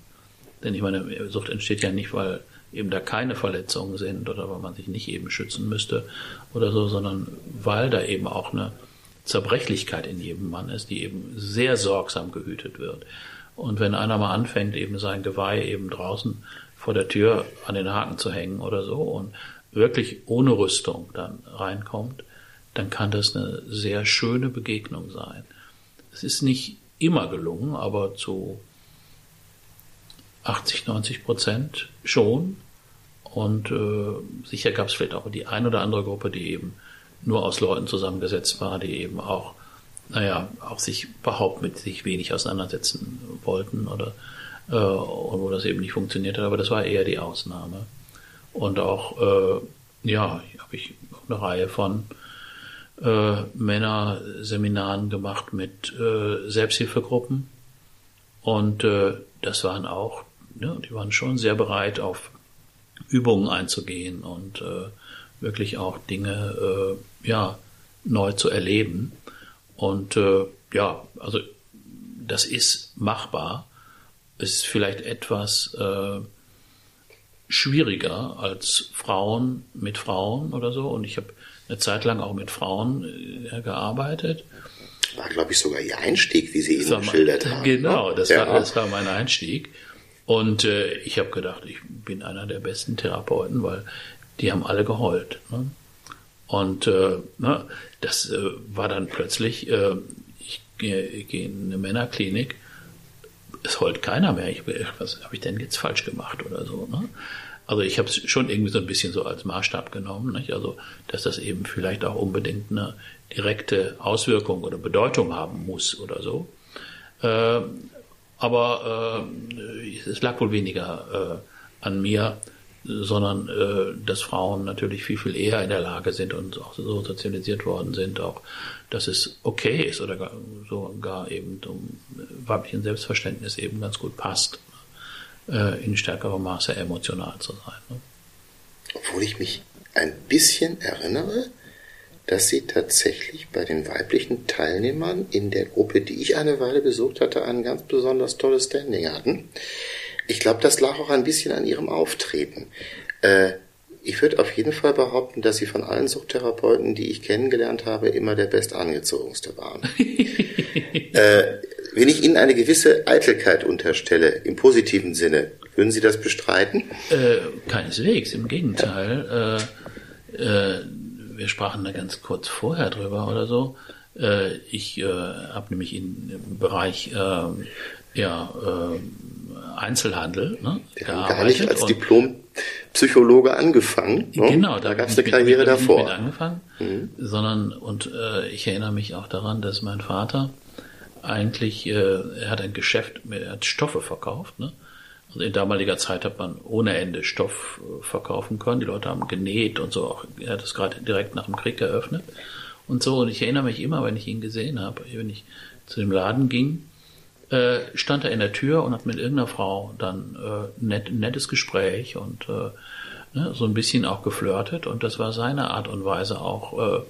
Denn ich meine, Sucht entsteht ja nicht, weil eben da keine Verletzungen sind oder weil man sich nicht eben schützen müsste oder so, sondern weil da eben auch eine Zerbrechlichkeit in jedem Mann ist, die eben sehr sorgsam gehütet wird. Und wenn einer mal anfängt, eben sein Geweih eben draußen vor der Tür an den Haken zu hängen oder so und wirklich ohne Rüstung dann reinkommt, dann kann das eine sehr schöne Begegnung sein. Es ist nicht immer gelungen, aber zu 80, 90 Prozent schon. Und äh, sicher gab es vielleicht auch die ein oder andere Gruppe, die eben nur aus Leuten zusammengesetzt war, die eben auch, naja, auch sich überhaupt mit sich wenig auseinandersetzen wollten oder äh, und wo das eben nicht funktioniert hat. Aber das war eher die Ausnahme. Und auch, äh, ja, habe ich eine Reihe von äh, Männerseminaren gemacht mit äh, Selbsthilfegruppen. Und äh, das waren auch, ne, die waren schon sehr bereit, auf Übungen einzugehen und äh, wirklich auch Dinge, äh, ja, neu zu erleben. Und äh, ja, also das ist machbar. Es ist vielleicht etwas äh, schwieriger als Frauen mit Frauen oder so. Und ich habe eine Zeit lang auch mit Frauen äh, gearbeitet. War, glaube ich, sogar Ihr Einstieg, wie Sie ihn geschildert haben. [LAUGHS] Genau, das, ja. war, das war mein Einstieg. Und äh, ich habe gedacht, ich bin einer der besten Therapeuten, weil die haben alle geheult. Ne? Und äh, ne, das äh, war dann plötzlich, äh, ich gehe geh in eine Männerklinik, es heult keiner mehr. Ich, was habe ich denn jetzt falsch gemacht oder so? Ne? Also ich habe es schon irgendwie so ein bisschen so als Maßstab genommen, nicht? also dass das eben vielleicht auch unbedingt eine direkte Auswirkung oder Bedeutung haben muss oder so. Äh, aber äh, es lag wohl weniger äh, an mir, sondern äh, dass Frauen natürlich viel, viel eher in der Lage sind und auch so sozialisiert worden sind, auch dass es okay ist oder gar, sogar eben um weiblichen Selbstverständnis eben ganz gut passt, äh, in stärkerem Maße emotional zu sein. Ne? Obwohl ich mich ein bisschen erinnere, dass sie tatsächlich bei den weiblichen Teilnehmern in der Gruppe, die ich eine Weile besucht hatte, ein ganz besonders tolles Standing hatten. Ich glaube, das lag auch ein bisschen an ihrem Auftreten. Äh, ich würde auf jeden Fall behaupten, dass sie von allen Suchttherapeuten, die ich kennengelernt habe, immer der bestangezogenste waren. [LAUGHS] äh, wenn ich Ihnen eine gewisse Eitelkeit unterstelle, im positiven Sinne, würden Sie das bestreiten? Äh, keineswegs, im Gegenteil. Äh, äh, wir sprachen da ganz kurz vorher drüber oder so. Äh, ich äh, habe nämlich im Bereich ähm, ja, äh, Einzelhandel ne, gearbeitet. Haben gar nicht als Diplompsychologe angefangen. Ne? Genau, da, gab es eine Karriere mit, davor. Nicht angefangen, mhm. sondern und äh, ich erinnere mich auch daran, dass mein Vater eigentlich, äh, er hat ein Geschäft, er hat Stoffe verkauft. Ne? Also in damaliger Zeit hat man ohne Ende Stoff äh, verkaufen können. Die Leute haben genäht und so. Auch, er hat es gerade direkt nach dem Krieg eröffnet und so. Und ich erinnere mich immer, wenn ich ihn gesehen habe, wenn ich zu dem Laden ging, äh, stand er in der Tür und hat mit irgendeiner Frau dann äh, nett, nettes Gespräch und äh, ne, so ein bisschen auch geflirtet. Und das war seine Art und Weise auch. Äh,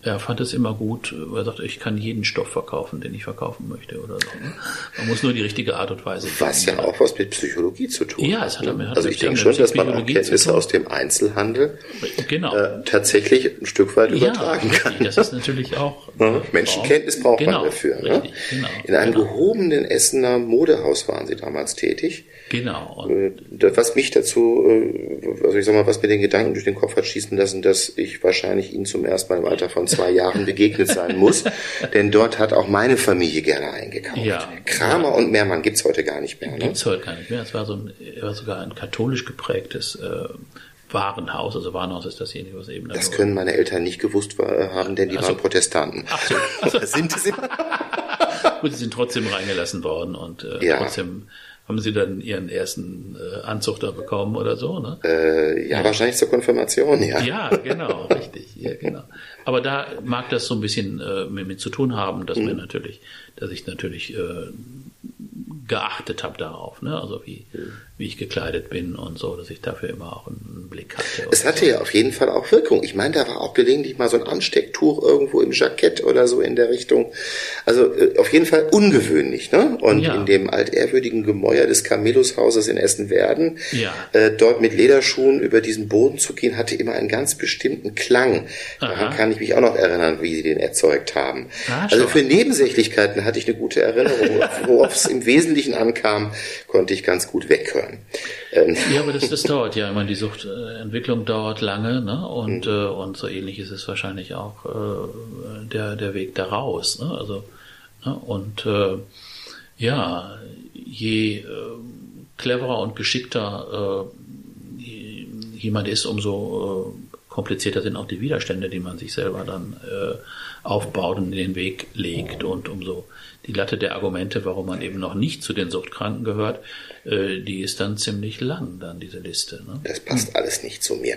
er fand es immer gut, er sagte, ich kann jeden Stoff verkaufen, den ich verkaufen möchte oder so. Ne? Man muss nur die richtige Art und Weise finden. Was ja auch was mit Psychologie zu tun ja, es hat. Ne? Also ich denke schon, dass man auch Kenntnisse aus dem Einzelhandel genau. äh, tatsächlich ein Stück weit übertragen ja, kann. Das ist natürlich auch. [LAUGHS] Ja, Menschenkenntnis braucht genau, man dafür. Ne? Richtig, ne? genau, In einem genau. gehobenen Essener Modehaus waren Sie damals tätig. Genau. Äh, was mich dazu, äh, also ich sag mal, was mir den Gedanken durch den Kopf hat schießen lassen, dass ich wahrscheinlich Ihnen zum ersten Mal im Alter von zwei Jahren begegnet sein muss, [LAUGHS] denn dort hat auch meine Familie gerne eingekauft. Ja, Kramer ja. und Mehrmann gibt's heute gar nicht mehr. Ne? Gibt's heute gar nicht mehr. Es war so ein, war sogar ein katholisch geprägtes äh, Warenhaus, also Warenhaus ist dasjenige, was eben. Das können meine Eltern nicht gewusst haben, denn die also, waren Protestanten. Ach so, [LAUGHS] also, sind sie? [LAUGHS] Gut, sie sind trotzdem reingelassen worden und äh, ja. trotzdem haben Sie dann Ihren ersten äh, Anzug da bekommen oder so, ne? Äh, ja, ja, wahrscheinlich zur Konfirmation, ja. Ja, genau, richtig, ja, genau. Aber da mag das so ein bisschen äh, mit, mit zu tun haben, dass mhm. wir natürlich, dass ich natürlich äh, geachtet habe darauf, ne? Also wie, mhm. Wie ich gekleidet bin und so, dass ich dafür immer auch einen Blick hatte. Es hatte so. ja auf jeden Fall auch Wirkung. Ich meine, da war auch gelegentlich mal so ein Anstecktuch irgendwo im Jackett oder so in der Richtung. Also äh, auf jeden Fall ungewöhnlich, ne? Und ja. in dem altehrwürdigen Gemäuer des Camelushauses in Essen-Werden, ja. äh, dort mit Lederschuhen über diesen Boden zu gehen, hatte immer einen ganz bestimmten Klang. Aha. Daran kann ich mich auch noch erinnern, wie sie den erzeugt haben. Ah, also für Nebensächlichkeiten hatte ich eine gute Erinnerung, [LAUGHS] worauf es im Wesentlichen Wesentlichen ankam, konnte ich ganz gut weghören. Ähm. Ja, aber das, das dauert ja. Ich meine, die Suchtentwicklung dauert lange, ne? Und, mhm. äh, und so ähnlich ist es wahrscheinlich auch äh, der, der Weg daraus. Ne? Also, ne? Und äh, ja, je äh, cleverer und geschickter äh, jemand ist, umso äh, komplizierter sind auch die Widerstände, die man sich selber dann äh, aufbaut und in den Weg legt und umso die Latte der Argumente, warum man eben noch nicht zu den Suchtkranken gehört, äh, die ist dann ziemlich lang, dann diese Liste. Ne? Das passt alles nicht zu mir.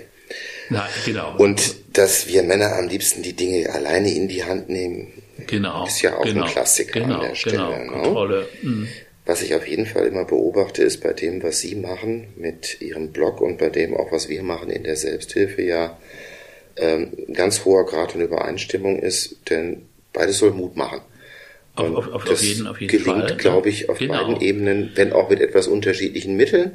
Nein, genau. Und dass wir Männer am liebsten die Dinge alleine in die Hand nehmen, genau, ist ja auch genau, ein Klassiker genau, an der Stelle. Genau? Kontrolle. Mhm. Was ich auf jeden Fall immer beobachte, ist bei dem, was Sie machen mit Ihrem Blog und bei dem auch, was wir machen in der Selbsthilfe, ja ähm, ein ganz hoher Grad an Übereinstimmung ist, denn beides soll Mut machen. Auf, auf, auf jeden, auf jeden gelingt, Fall. glaube ich, auf Genau. beiden Ebenen, wenn auch mit etwas unterschiedlichen Mitteln,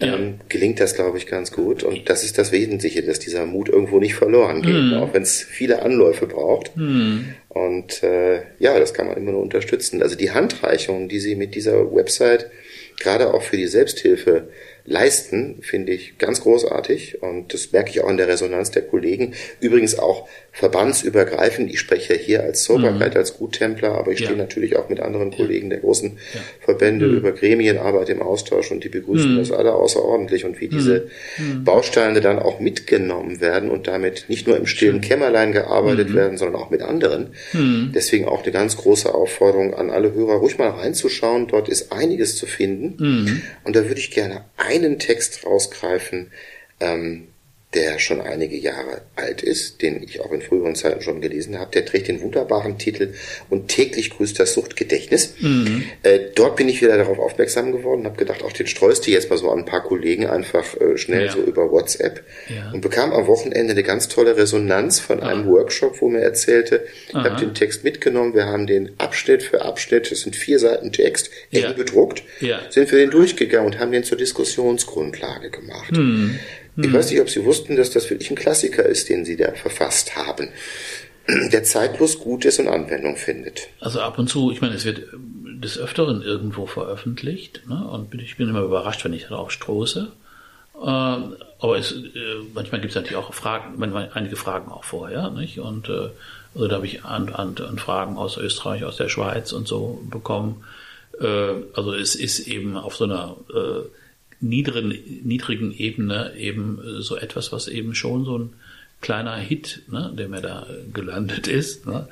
Ja. ähm, gelingt das, glaube ich, ganz gut. Und das ist das Wesentliche, dass dieser Mut irgendwo nicht verloren geht, Mhm. auch wenn es viele Anläufe braucht. Und äh, ja, das kann man immer nur unterstützen. Also die Handreichungen, die Sie mit dieser Website gerade auch für die Selbsthilfe leisten, finde ich ganz großartig. Und das merke ich auch in der Resonanz der Kollegen. Übrigens auch verbandsübergreifend. Ich spreche ja hier als Soberkeit, als Guttempler, aber ich Ja. stehe natürlich auch mit anderen Kollegen der großen Verbände über Gremienarbeit im Austausch und die begrüßen das alle außerordentlich und wie diese Bausteine dann auch mitgenommen werden und damit nicht nur im stillen Kämmerlein gearbeitet werden, sondern auch mit anderen. Deswegen auch eine ganz große Aufforderung an alle Hörer, ruhig mal reinzuschauen. Dort ist einiges zu finden. Und da würde ich gerne einen Text rausgreifen, ähm, der schon einige Jahre alt ist, den ich auch in früheren Zeiten schon gelesen habe. Der trägt den wunderbaren Titel Und täglich grüßt das Suchtgedächtnis. Äh, dort bin ich wieder darauf aufmerksam geworden und habe gedacht, auch den streust du jetzt mal so an ein paar Kollegen einfach äh, schnell Ja. so über WhatsApp Ja. und bekam am Wochenende eine ganz tolle Resonanz von einem Workshop, wo mir erzählte, ich habe den Text mitgenommen, wir haben den Abschnitt für Abschnitt, das sind vier Seiten Text, eng Ja. bedruckt, sind wir den durchgegangen und haben den zur Diskussionsgrundlage gemacht. Ich weiß nicht, ob Sie wussten, dass das wirklich ein Klassiker ist, den Sie da verfasst haben, der zeitlos gut ist und Anwendung findet. Also ab und zu, ich meine, es wird des Öfteren irgendwo veröffentlicht, ne? und ich bin immer überrascht, wenn ich darauf stoße. Ähm, aber es, äh, manchmal gibt es natürlich auch Fragen, manchmal einige Fragen auch vorher, nicht? Und äh, also da habe ich an, an, an Fragen aus Österreich, aus der Schweiz und so bekommen. Äh, also es ist eben auf so einer äh, niedrigen, niedrigen Ebene eben äh, so etwas, was eben schon so ein kleiner Hit, ne, der mir da äh, gelandet [LAUGHS] ist. Ne?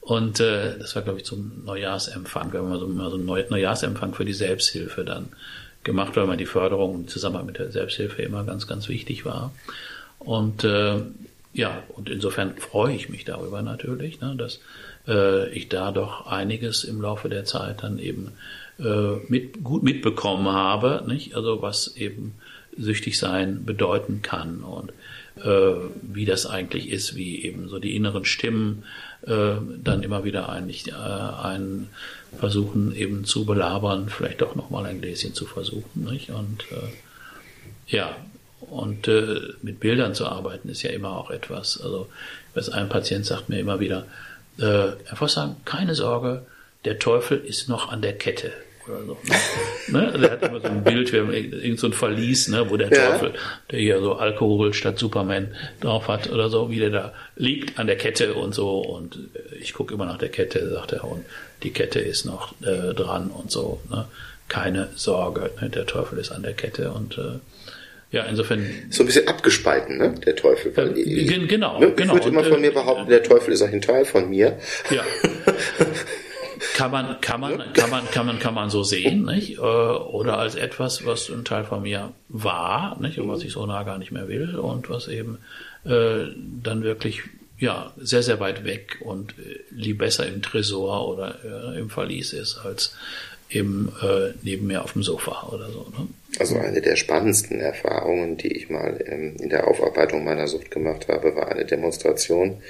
Und äh, das war, glaube ich, zum Neujahrsempfang. Wir haben mal so, mal so einen Neu Neujahrsempfang für die Selbsthilfe dann gemacht, weil mir die Förderung und Zusammenhang mit der Selbsthilfe immer ganz, ganz wichtig war. Und äh, ja, und insofern freue ich mich darüber natürlich, ne, dass äh, ich da doch einiges im Laufe der Zeit dann eben mit, gut mitbekommen habe, nicht? Also was eben süchtig sein bedeuten kann und äh, wie das eigentlich ist, wie eben so die inneren Stimmen äh, dann immer wieder eigentlich äh, einen versuchen eben zu belabern, vielleicht doch nochmal ein Gläschen zu versuchen, nicht? Und äh, ja, und äh, mit Bildern zu arbeiten ist ja immer auch etwas. Also, was ein Patient sagt mir immer wieder, äh, einfach sagen, keine Sorge, der Teufel ist noch an der Kette. Oder so, ne? ne? Der hat immer so ein Bild, wir haben irgend so ein Verlies, ne, wo der Ja. Teufel, der hier so Alkohol statt Superman drauf hat oder so, wie der da liegt an der Kette und so. Und äh, ich gucke immer nach der Kette, sagt er, und die Kette ist noch äh, dran und so. Ne? Keine Sorge, ne? der Teufel ist an der Kette und äh, ja, insofern So ein bisschen abgespalten, ne, der Teufel. Ja, ich- gen- genau, ne, genau. Ich würde immer von äh, mir behaupten, der Teufel ist ein Teil von mir. Ja. [LAUGHS] Kann man, kann man, kann man, kann man, kann man so sehen, nicht? Äh, Oder als etwas, was ein Teil von mir war, nicht? Und was ich so nah gar nicht mehr will und was eben äh, dann wirklich ja sehr, sehr weit weg und äh, lieb besser im Tresor oder äh, im Verlies ist als eben äh, neben mir auf dem Sofa oder so. Ne? Also eine der spannendsten Erfahrungen, die ich mal ähm, in der Aufarbeitung meiner Sucht gemacht habe, war eine Demonstration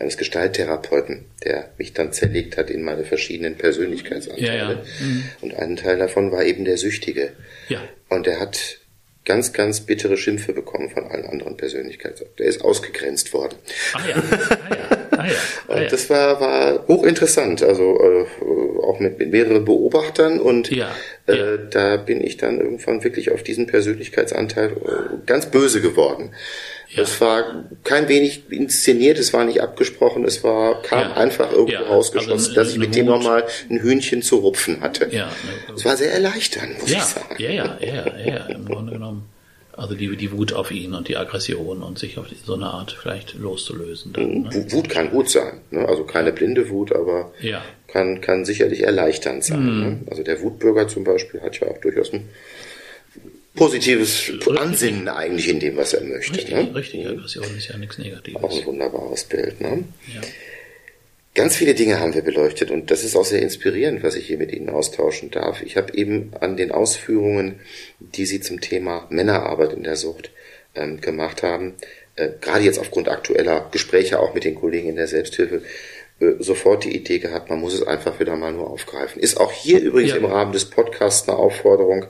eines Gestalttherapeuten, der mich dann zerlegt hat in meine verschiedenen Persönlichkeitsanteile. Ja, ja. Mhm. Und ein Teil davon war eben der Süchtige. Ja. Und er hat ganz, ganz bittere Schimpfe bekommen von allen anderen Persönlichkeitsanteile. Der ist ausgegrenzt worden. Ah ja, ah ja, ah ja. Ah Und ja. das war, war hochinteressant, also äh, auch mit, mit mehreren Beobachtern und Ja, äh, da bin ich dann irgendwann wirklich auf diesen Persönlichkeitsanteil äh, ganz böse geworden. Es war kein wenig inszeniert, es war nicht abgesprochen, es war kam einfach irgendwo Ja, rausgeschossen, also dass ich mit dem Wut. nochmal ein Hühnchen zu rupfen hatte. Ja, Es war sehr erleichternd, muss ich sagen. ja, ja, ja, ja, im Grunde genommen. Also die, die Wut auf ihn und die Aggression und sich auf so eine Art vielleicht loszulösen. Dann, ne? Wu- Wut kann gut sein, ne? also keine blinde Wut, aber Ja. kann, kann sicherlich erleichternd sein. Mhm. Ne? Also der Wutbürger zum Beispiel hat ja auch durchaus ein positives Ansinnen eigentlich in dem, was er möchte. Richtig, ne? richtig. Aggression ist ja nichts Auch Negatives. ein wunderbares Bild. Ne? Ja. Ganz viele Dinge haben wir beleuchtet und das ist auch sehr inspirierend, was ich hier mit Ihnen austauschen darf. Ich habe eben an den Ausführungen, die Sie zum Thema Männerarbeit in der Sucht ähm, gemacht haben, äh, gerade jetzt aufgrund aktueller Gespräche auch mit den Kollegen in der Selbsthilfe, äh, sofort die Idee gehabt, man muss es einfach wieder mal nur aufgreifen. Ist auch hier übrigens ja. im Rahmen des Podcasts eine Aufforderung.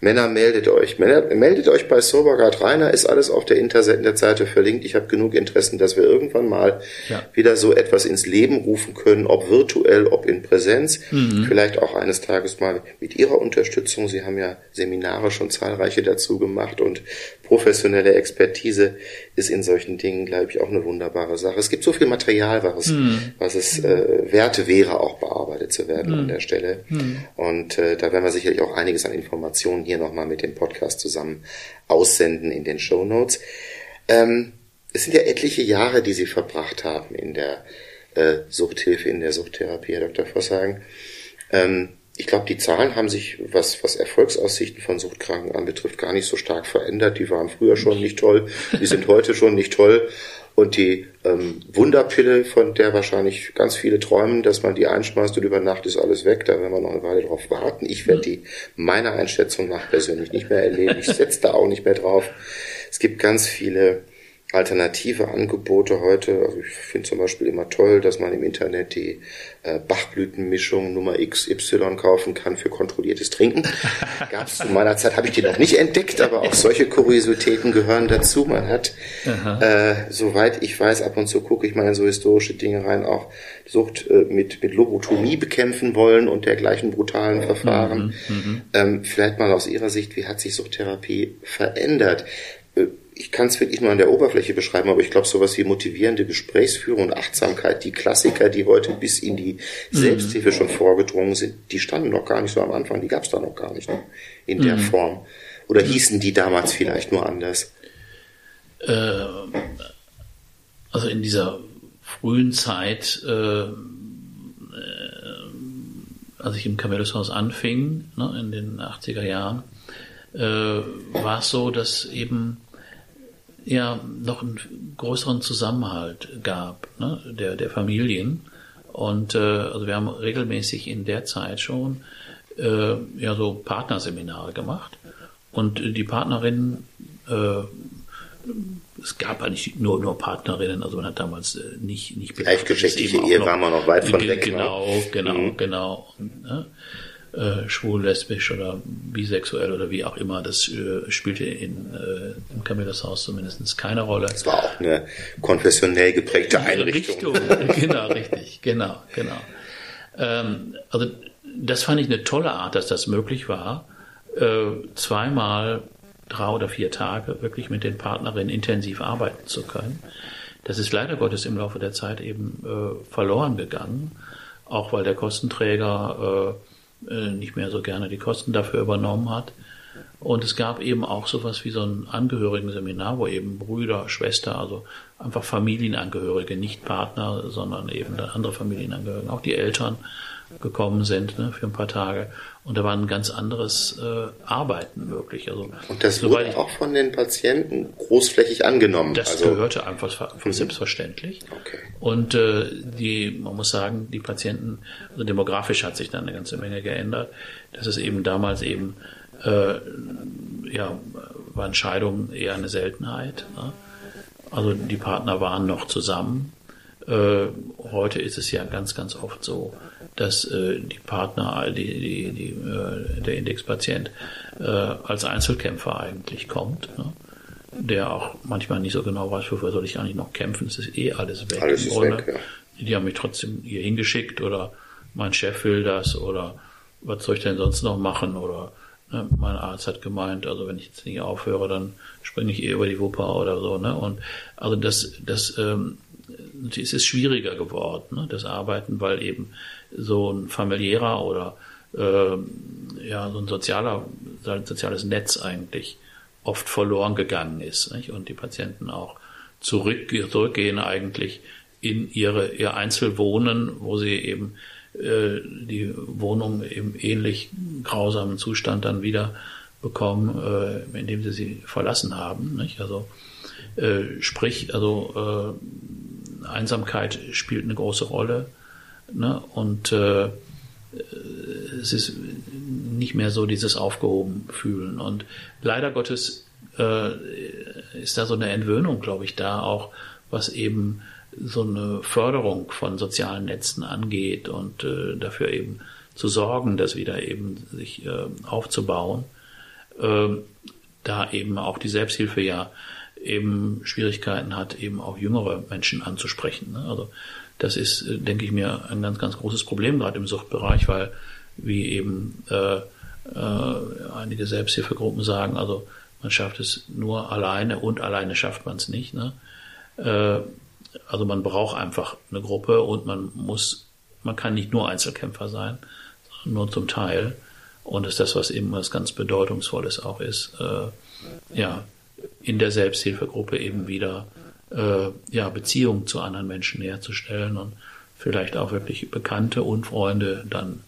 Männer, meldet euch. Männer, meldet euch bei Soberguard Rainer, ist alles auf der Internetseite verlinkt. Ich habe genug Interessen, dass wir irgendwann mal ja. wieder so etwas ins Leben rufen können, ob virtuell, ob in Präsenz. Mhm. Vielleicht auch eines Tages mal mit Ihrer Unterstützung. Sie haben ja Seminare schon zahlreiche dazu gemacht und professionelle Expertise ist in solchen Dingen, glaube ich, auch eine wunderbare Sache. Es gibt so viel Material, was, mhm. was es äh, wert wäre, auch bearbeitet zu werden mhm. an der Stelle. Mhm. Und äh, da werden wir sicherlich auch einiges an Informationen hier nochmal mit dem Podcast zusammen aussenden in den Show Notes. Ähm, es sind ja etliche Jahre, die Sie verbracht haben in der äh, Suchthilfe, in der Suchttherapie, Herr Dr. Vosshagen. Ähm, ich glaube, die Zahlen haben sich, was, was Erfolgsaussichten von Suchtkranken anbetrifft, gar nicht so stark verändert. Die waren früher schon nicht toll, die sind heute schon nicht toll. Und die ähm, Wunderpille, von der wahrscheinlich ganz viele träumen, dass man die einschmeißt und über Nacht ist alles weg, da werden wir noch eine Weile drauf warten. Ich werde die meiner Einschätzung nach persönlich nicht mehr erleben. Ich setze da auch nicht mehr drauf. Es gibt ganz viele alternative Angebote heute. Also ich finde zum Beispiel immer toll, dass man im Internet die äh, Bachblütenmischung Nummer XY kaufen kann für kontrolliertes Trinken. [LAUGHS] Gab es zu meiner Zeit, habe ich die noch nicht entdeckt, aber auch solche Kuriositäten gehören dazu. Man hat, äh, soweit ich weiß, ab und zu gucke ich mal in so historische Dinge rein, auch Sucht äh, mit, mit Lobotomie bekämpfen wollen und dergleichen brutalen Verfahren. Mhm, mhm. ähm, vielleicht mal aus Ihrer Sicht, wie hat sich Suchttherapie verändert? Ich kann es wirklich nur an der Oberfläche beschreiben, aber ich glaube, sowas wie motivierende Gesprächsführung und Achtsamkeit, die Klassiker, die heute bis in die mhm. Selbsthilfe schon vorgedrungen sind, die standen noch gar nicht so am Anfang, die gab es da noch gar nicht ne? in der mhm. Form. Oder hießen die damals vielleicht nur anders? Äh, also in dieser frühen Zeit, äh, äh als ich im Camellus-Haus anfing, ne, in den 80er Jahren, äh, war es so, dass eben ja noch einen größeren Zusammenhalt gab, ne, der, der Familien. Und äh, also wir haben regelmäßig in der Zeit schon äh, ja so Partnerseminare gemacht. Und die Partnerinnen, äh, es gab eigentlich nur, nur Partnerinnen, also man hat damals äh, nicht, nicht Gleichgeschlechtliche Ehe war man noch weit von weg. Ne? Genau, genau, mhm. genau. Und, ne? Äh, schwul, lesbisch oder bisexuell oder wie auch immer, das äh, spielte in, äh, im Camillus Haus zumindest keine Rolle. Es war auch eine konfessionell geprägte Einrichtung. Richtung, [LAUGHS] genau, richtig, genau, genau. Ähm, also das fand ich eine tolle Art, dass das möglich war, äh, zweimal drei oder vier Tage wirklich mit den Partnerinnen intensiv arbeiten zu können. Das ist leider Gottes im Laufe der Zeit eben äh, verloren gegangen, auch weil der Kostenträger äh, äh, nicht mehr so gerne die Kosten dafür übernommen hat. Und es gab eben auch sowas wie so ein Angehörigenseminar, wo eben Brüder, Schwester, also einfach Familienangehörige, nicht Partner, sondern eben andere Familienangehörige, auch die Eltern gekommen sind ne, für ein paar Tage. Und da war ein ganz anderes äh, Arbeiten möglich. Also, und das wurde ich, auch von den Patienten großflächig angenommen. Das also, gehörte einfach mhm. selbstverständlich. Okay. Und äh, die, man muss sagen, die Patienten, also demografisch hat sich dann eine ganze Menge geändert. Das ist eben damals eben, äh, ja, waren Scheidungen eher eine Seltenheit. Ne? Also die Partner waren noch zusammen. Äh, heute ist es ja ganz, ganz oft so, dass äh, die Partner, die, die, die, äh, der Indexpatient äh, als Einzelkämpfer eigentlich kommt. Ne? Der auch manchmal nicht so genau weiß, wofür soll ich eigentlich noch kämpfen, es ist eh alles weg. Alles ist weg, ja. Die haben mich trotzdem hier hingeschickt oder mein Chef will das oder was soll ich denn sonst noch machen oder ne, mein Arzt hat gemeint, also wenn ich jetzt nicht aufhöre, dann springe ich eh über die Wupper oder so. Ne? Und also das, das ähm, es ist schwieriger geworden, ne, das Arbeiten, weil eben so ein familiärer oder äh, ja so ein sozialer soziales Netz eigentlich oft verloren gegangen ist nicht? und die Patienten auch zurück, zurückgehen eigentlich in ihre ihr Einzelwohnen, wo sie eben äh, die Wohnung im ähnlich grausamen Zustand dann wieder bekommen, äh, indem sie sie verlassen haben. Also äh, sprich, also Einsamkeit spielt eine große Rolle Ne? Und äh, es ist nicht mehr so dieses aufgehoben fühlen. Und leider Gottes äh, ist da so eine Entwöhnung, glaube ich, da auch, was eben so eine Förderung von sozialen Netzen angeht und äh, dafür eben zu sorgen, das wieder eben sich äh, aufzubauen. Äh, da eben auch die Selbsthilfe ja eben Schwierigkeiten hat, eben auch jüngere Menschen anzusprechen. Ne? Also das ist, äh, denke ich mir, ein ganz, ganz großes Problem gerade im Suchtbereich, weil wie eben äh, äh, einige Selbsthilfegruppen sagen, also man schafft es nur alleine und alleine schafft man es nicht. Ne? Äh, also man braucht einfach eine Gruppe und man muss, man kann nicht nur Einzelkämpfer sein, sondern nur zum Teil. Und das ist das, was eben was ganz Bedeutungsvolles auch ist, äh, ja, in der Selbsthilfegruppe eben wieder äh, ja, Beziehungen zu anderen Menschen herzustellen und vielleicht auch wirklich Bekannte und Freunde dann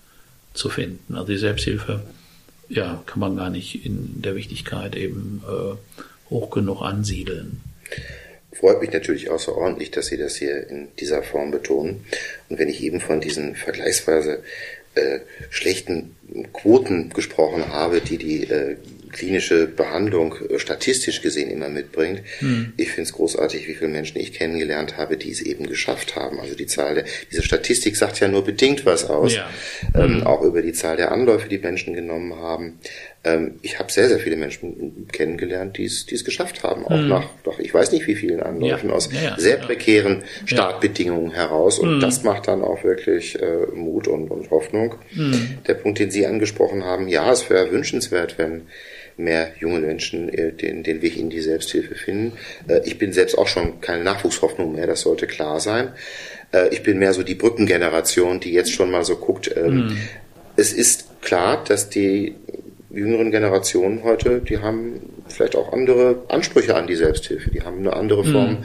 zu finden. Also die Selbsthilfe, ja, kann man gar nicht in der Wichtigkeit eben äh, hoch genug ansiedeln. Freut mich natürlich außerordentlich, dass Sie das hier in dieser Form betonen. Und wenn ich eben von diesen vergleichsweise äh, schlechten Quoten gesprochen habe, die die äh, klinische Behandlung äh, statistisch gesehen immer mitbringt. Mhm. Ich finde es großartig, wie viele Menschen ich kennengelernt habe, die es eben geschafft haben. Also die Zahl der, diese Statistik sagt ja nur bedingt was aus, ja. ähm, mhm. auch über die Zahl der Anläufe, die Menschen genommen haben. Ähm, ich habe sehr, sehr viele Menschen kennengelernt, die es geschafft haben, auch mhm. nach, doch ich weiß nicht wie vielen Anläufen, ja. aus ja, sehr prekären Startbedingungen heraus. Und mhm. das macht dann auch wirklich äh, Mut und, und Hoffnung. Mhm. Der Punkt, den Sie angesprochen haben, ja, es wäre wünschenswert, wenn mehr junge Menschen äh, den, den Weg in die Selbsthilfe finden. Äh, ich bin selbst auch schon keine Nachwuchshoffnung mehr, das sollte klar sein. Äh, ich bin mehr so die Brückengeneration, die jetzt schon mal so guckt. Ähm, mhm. Es ist klar, dass die jüngeren Generationen heute, die haben vielleicht auch andere Ansprüche an die Selbsthilfe. Die haben eine andere Form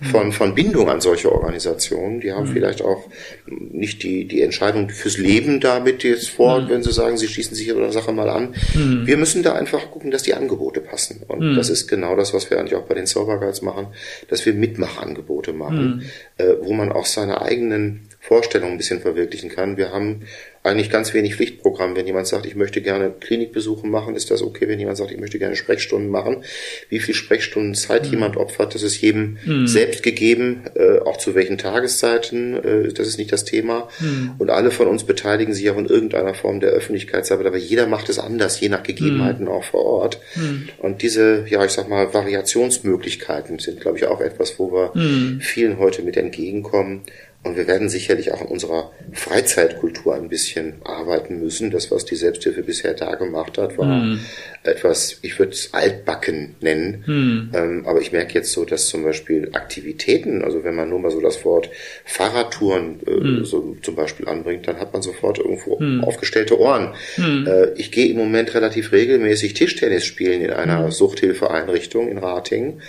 mhm. von, von Bindung an solche Organisationen. Die haben mhm. vielleicht auch nicht die, die Entscheidung fürs Leben damit jetzt vor, mhm. wenn sie sagen, sie schließen sich ihre Sache mal an. Mhm. Wir müssen da einfach gucken, dass die Angebote passen. Und mhm. das ist genau das, was wir eigentlich auch bei den Sober Guides machen, dass wir Mitmachangebote machen, mhm. äh, wo man auch seine eigenen Vorstellung ein bisschen verwirklichen kann. Wir haben eigentlich ganz wenig Pflichtprogramm. Wenn jemand sagt, ich möchte gerne Klinikbesuche machen, ist das okay. Wenn jemand sagt, ich möchte gerne Sprechstunden machen, wie viel Sprechstunden Zeit mhm. jemand opfert, das ist jedem mhm. selbst gegeben, äh, auch zu welchen Tageszeiten, äh, das ist nicht das Thema. Mhm. Und alle von uns beteiligen sich auch in irgendeiner Form der Öffentlichkeitsarbeit, aber jeder macht es anders, je nach Gegebenheiten mhm. auch vor Ort. Mhm. Und diese, ja, ich sag mal, Variationsmöglichkeiten sind, glaube ich, auch etwas, wo wir mhm. vielen heute mit entgegenkommen. Und wir werden sicherlich auch in unserer Freizeitkultur ein bisschen arbeiten müssen. Das, was die Selbsthilfe bisher da gemacht hat, war mm. etwas, ich würde es altbacken nennen. Mm. Ähm, aber ich merke jetzt so, dass zum Beispiel Aktivitäten, also wenn man nur mal so das Wort Fahrradtouren äh, mm. so zum Beispiel anbringt, dann hat man sofort irgendwo aufgestellte Ohren. Äh, ich gehe im Moment relativ regelmäßig Tischtennis spielen in einer Suchthilfeeinrichtung in Ratingen.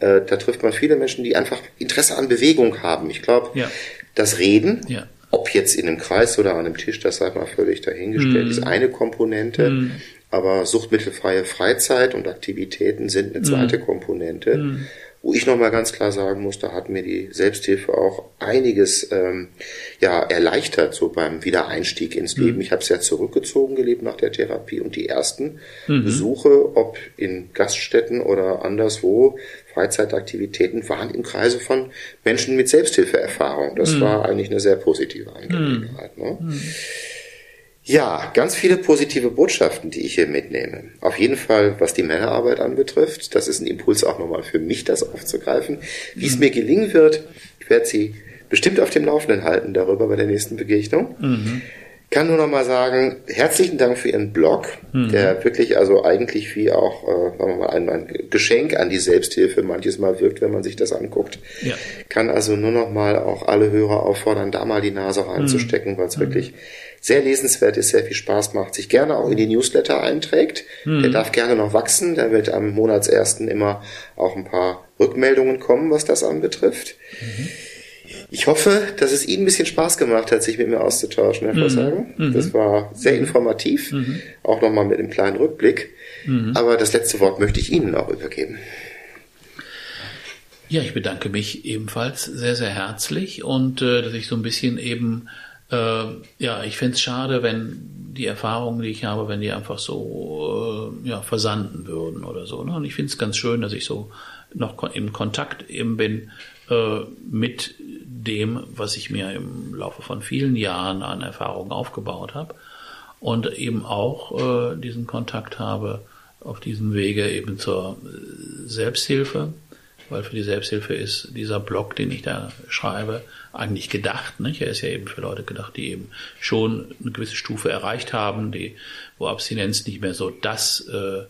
Äh, da trifft man viele Menschen, die einfach Interesse an Bewegung haben. Ich glaube, ja das Reden, ja. ob jetzt in einem Kreis oder an einem Tisch, das sei mal völlig dahingestellt, mm. ist eine Komponente. Mm. Aber suchtmittelfreie Freizeit und Aktivitäten sind eine zweite mm. Komponente. Mm. Wo ich nochmal ganz klar sagen muss, da hat mir die Selbsthilfe auch einiges ähm, ja erleichtert, so beim Wiedereinstieg ins Leben. Mhm. Ich habe sehr zurückgezogen gelebt nach der Therapie und die ersten mhm. Besuche, ob in Gaststätten oder anderswo, Freizeitaktivitäten waren im Kreise von Menschen mit Selbsthilfeerfahrung. Das mhm. war eigentlich eine sehr positive Angelegenheit. Ne? Mhm. Ja, ganz viele positive Botschaften, die ich hier mitnehme. Auf jeden Fall, was die Männerarbeit anbetrifft. Das ist ein Impuls auch nochmal für mich, das aufzugreifen. Wie es mhm. mir gelingen wird, ich werde Sie bestimmt auf dem Laufenden halten darüber bei der nächsten Begegnung. Mhm kann nur noch mal sagen, herzlichen Dank für Ihren Blog, mhm. der wirklich also eigentlich wie auch äh, sagen wir mal, ein, ein, Geschenk an die Selbsthilfe manches Mal wirkt, wenn man sich das anguckt. Ja. Kann also nur noch mal auch alle Hörer auffordern, da mal die Nase reinzustecken, mhm. weil es mhm. wirklich sehr lesenswert ist, sehr viel Spaß macht, sich gerne auch in die Newsletter einträgt. Mhm. Der darf gerne noch wachsen, da wird am Monatsersten immer auch ein paar Rückmeldungen kommen, was das anbetrifft. Mhm. Ich hoffe, dass es Ihnen ein bisschen Spaß gemacht hat, sich mit mir auszutauschen, Herr Versagen. Mhm. Das war sehr informativ, mhm. auch nochmal mit einem kleinen Rückblick. Mhm. Aber das letzte Wort möchte ich Ihnen auch übergeben. Ja, ich bedanke mich ebenfalls sehr, sehr herzlich und äh, dass ich so ein bisschen eben Äh, ja, ich fände es schade, wenn die Erfahrungen, die ich habe, wenn die einfach so äh, ja, versanden würden oder so. Ne? Und ich finde es ganz schön, dass ich so noch im Kontakt eben bin äh, mit dem, was ich mir im Laufe von vielen Jahren an Erfahrungen aufgebaut habe und eben auch äh, diesen Kontakt habe auf diesem Wege eben zur Selbsthilfe, weil für die Selbsthilfe ist dieser Blog, den ich da schreibe, eigentlich gedacht. Nicht? Er ist ja eben für Leute gedacht, die eben schon eine gewisse Stufe erreicht haben, die, wo Abstinenz nicht mehr so das äh,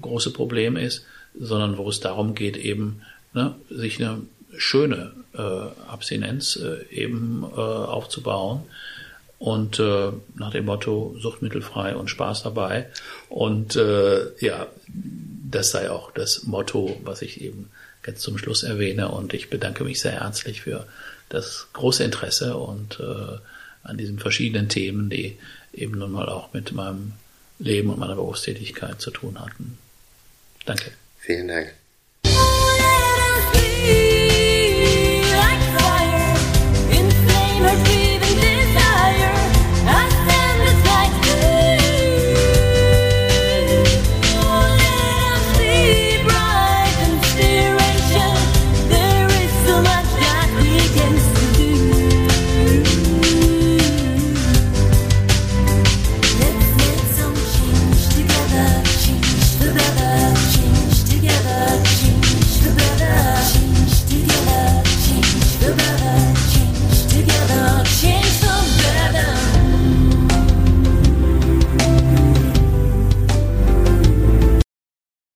große Problem ist, sondern wo es darum geht, eben ne, sich eine schöne äh, Abstinenz äh, eben äh, aufzubauen. Und äh, nach dem Motto suchtmittelfrei und Spaß dabei. Und äh, ja, das sei auch das Motto, was ich eben ganz zum Schluss erwähne. Und ich bedanke mich sehr herzlich für das große Interesse und äh, an diesen verschiedenen Themen, die eben nun mal auch mit meinem Leben und meiner Berufstätigkeit zu tun hatten. Danke. Vielen Dank. never be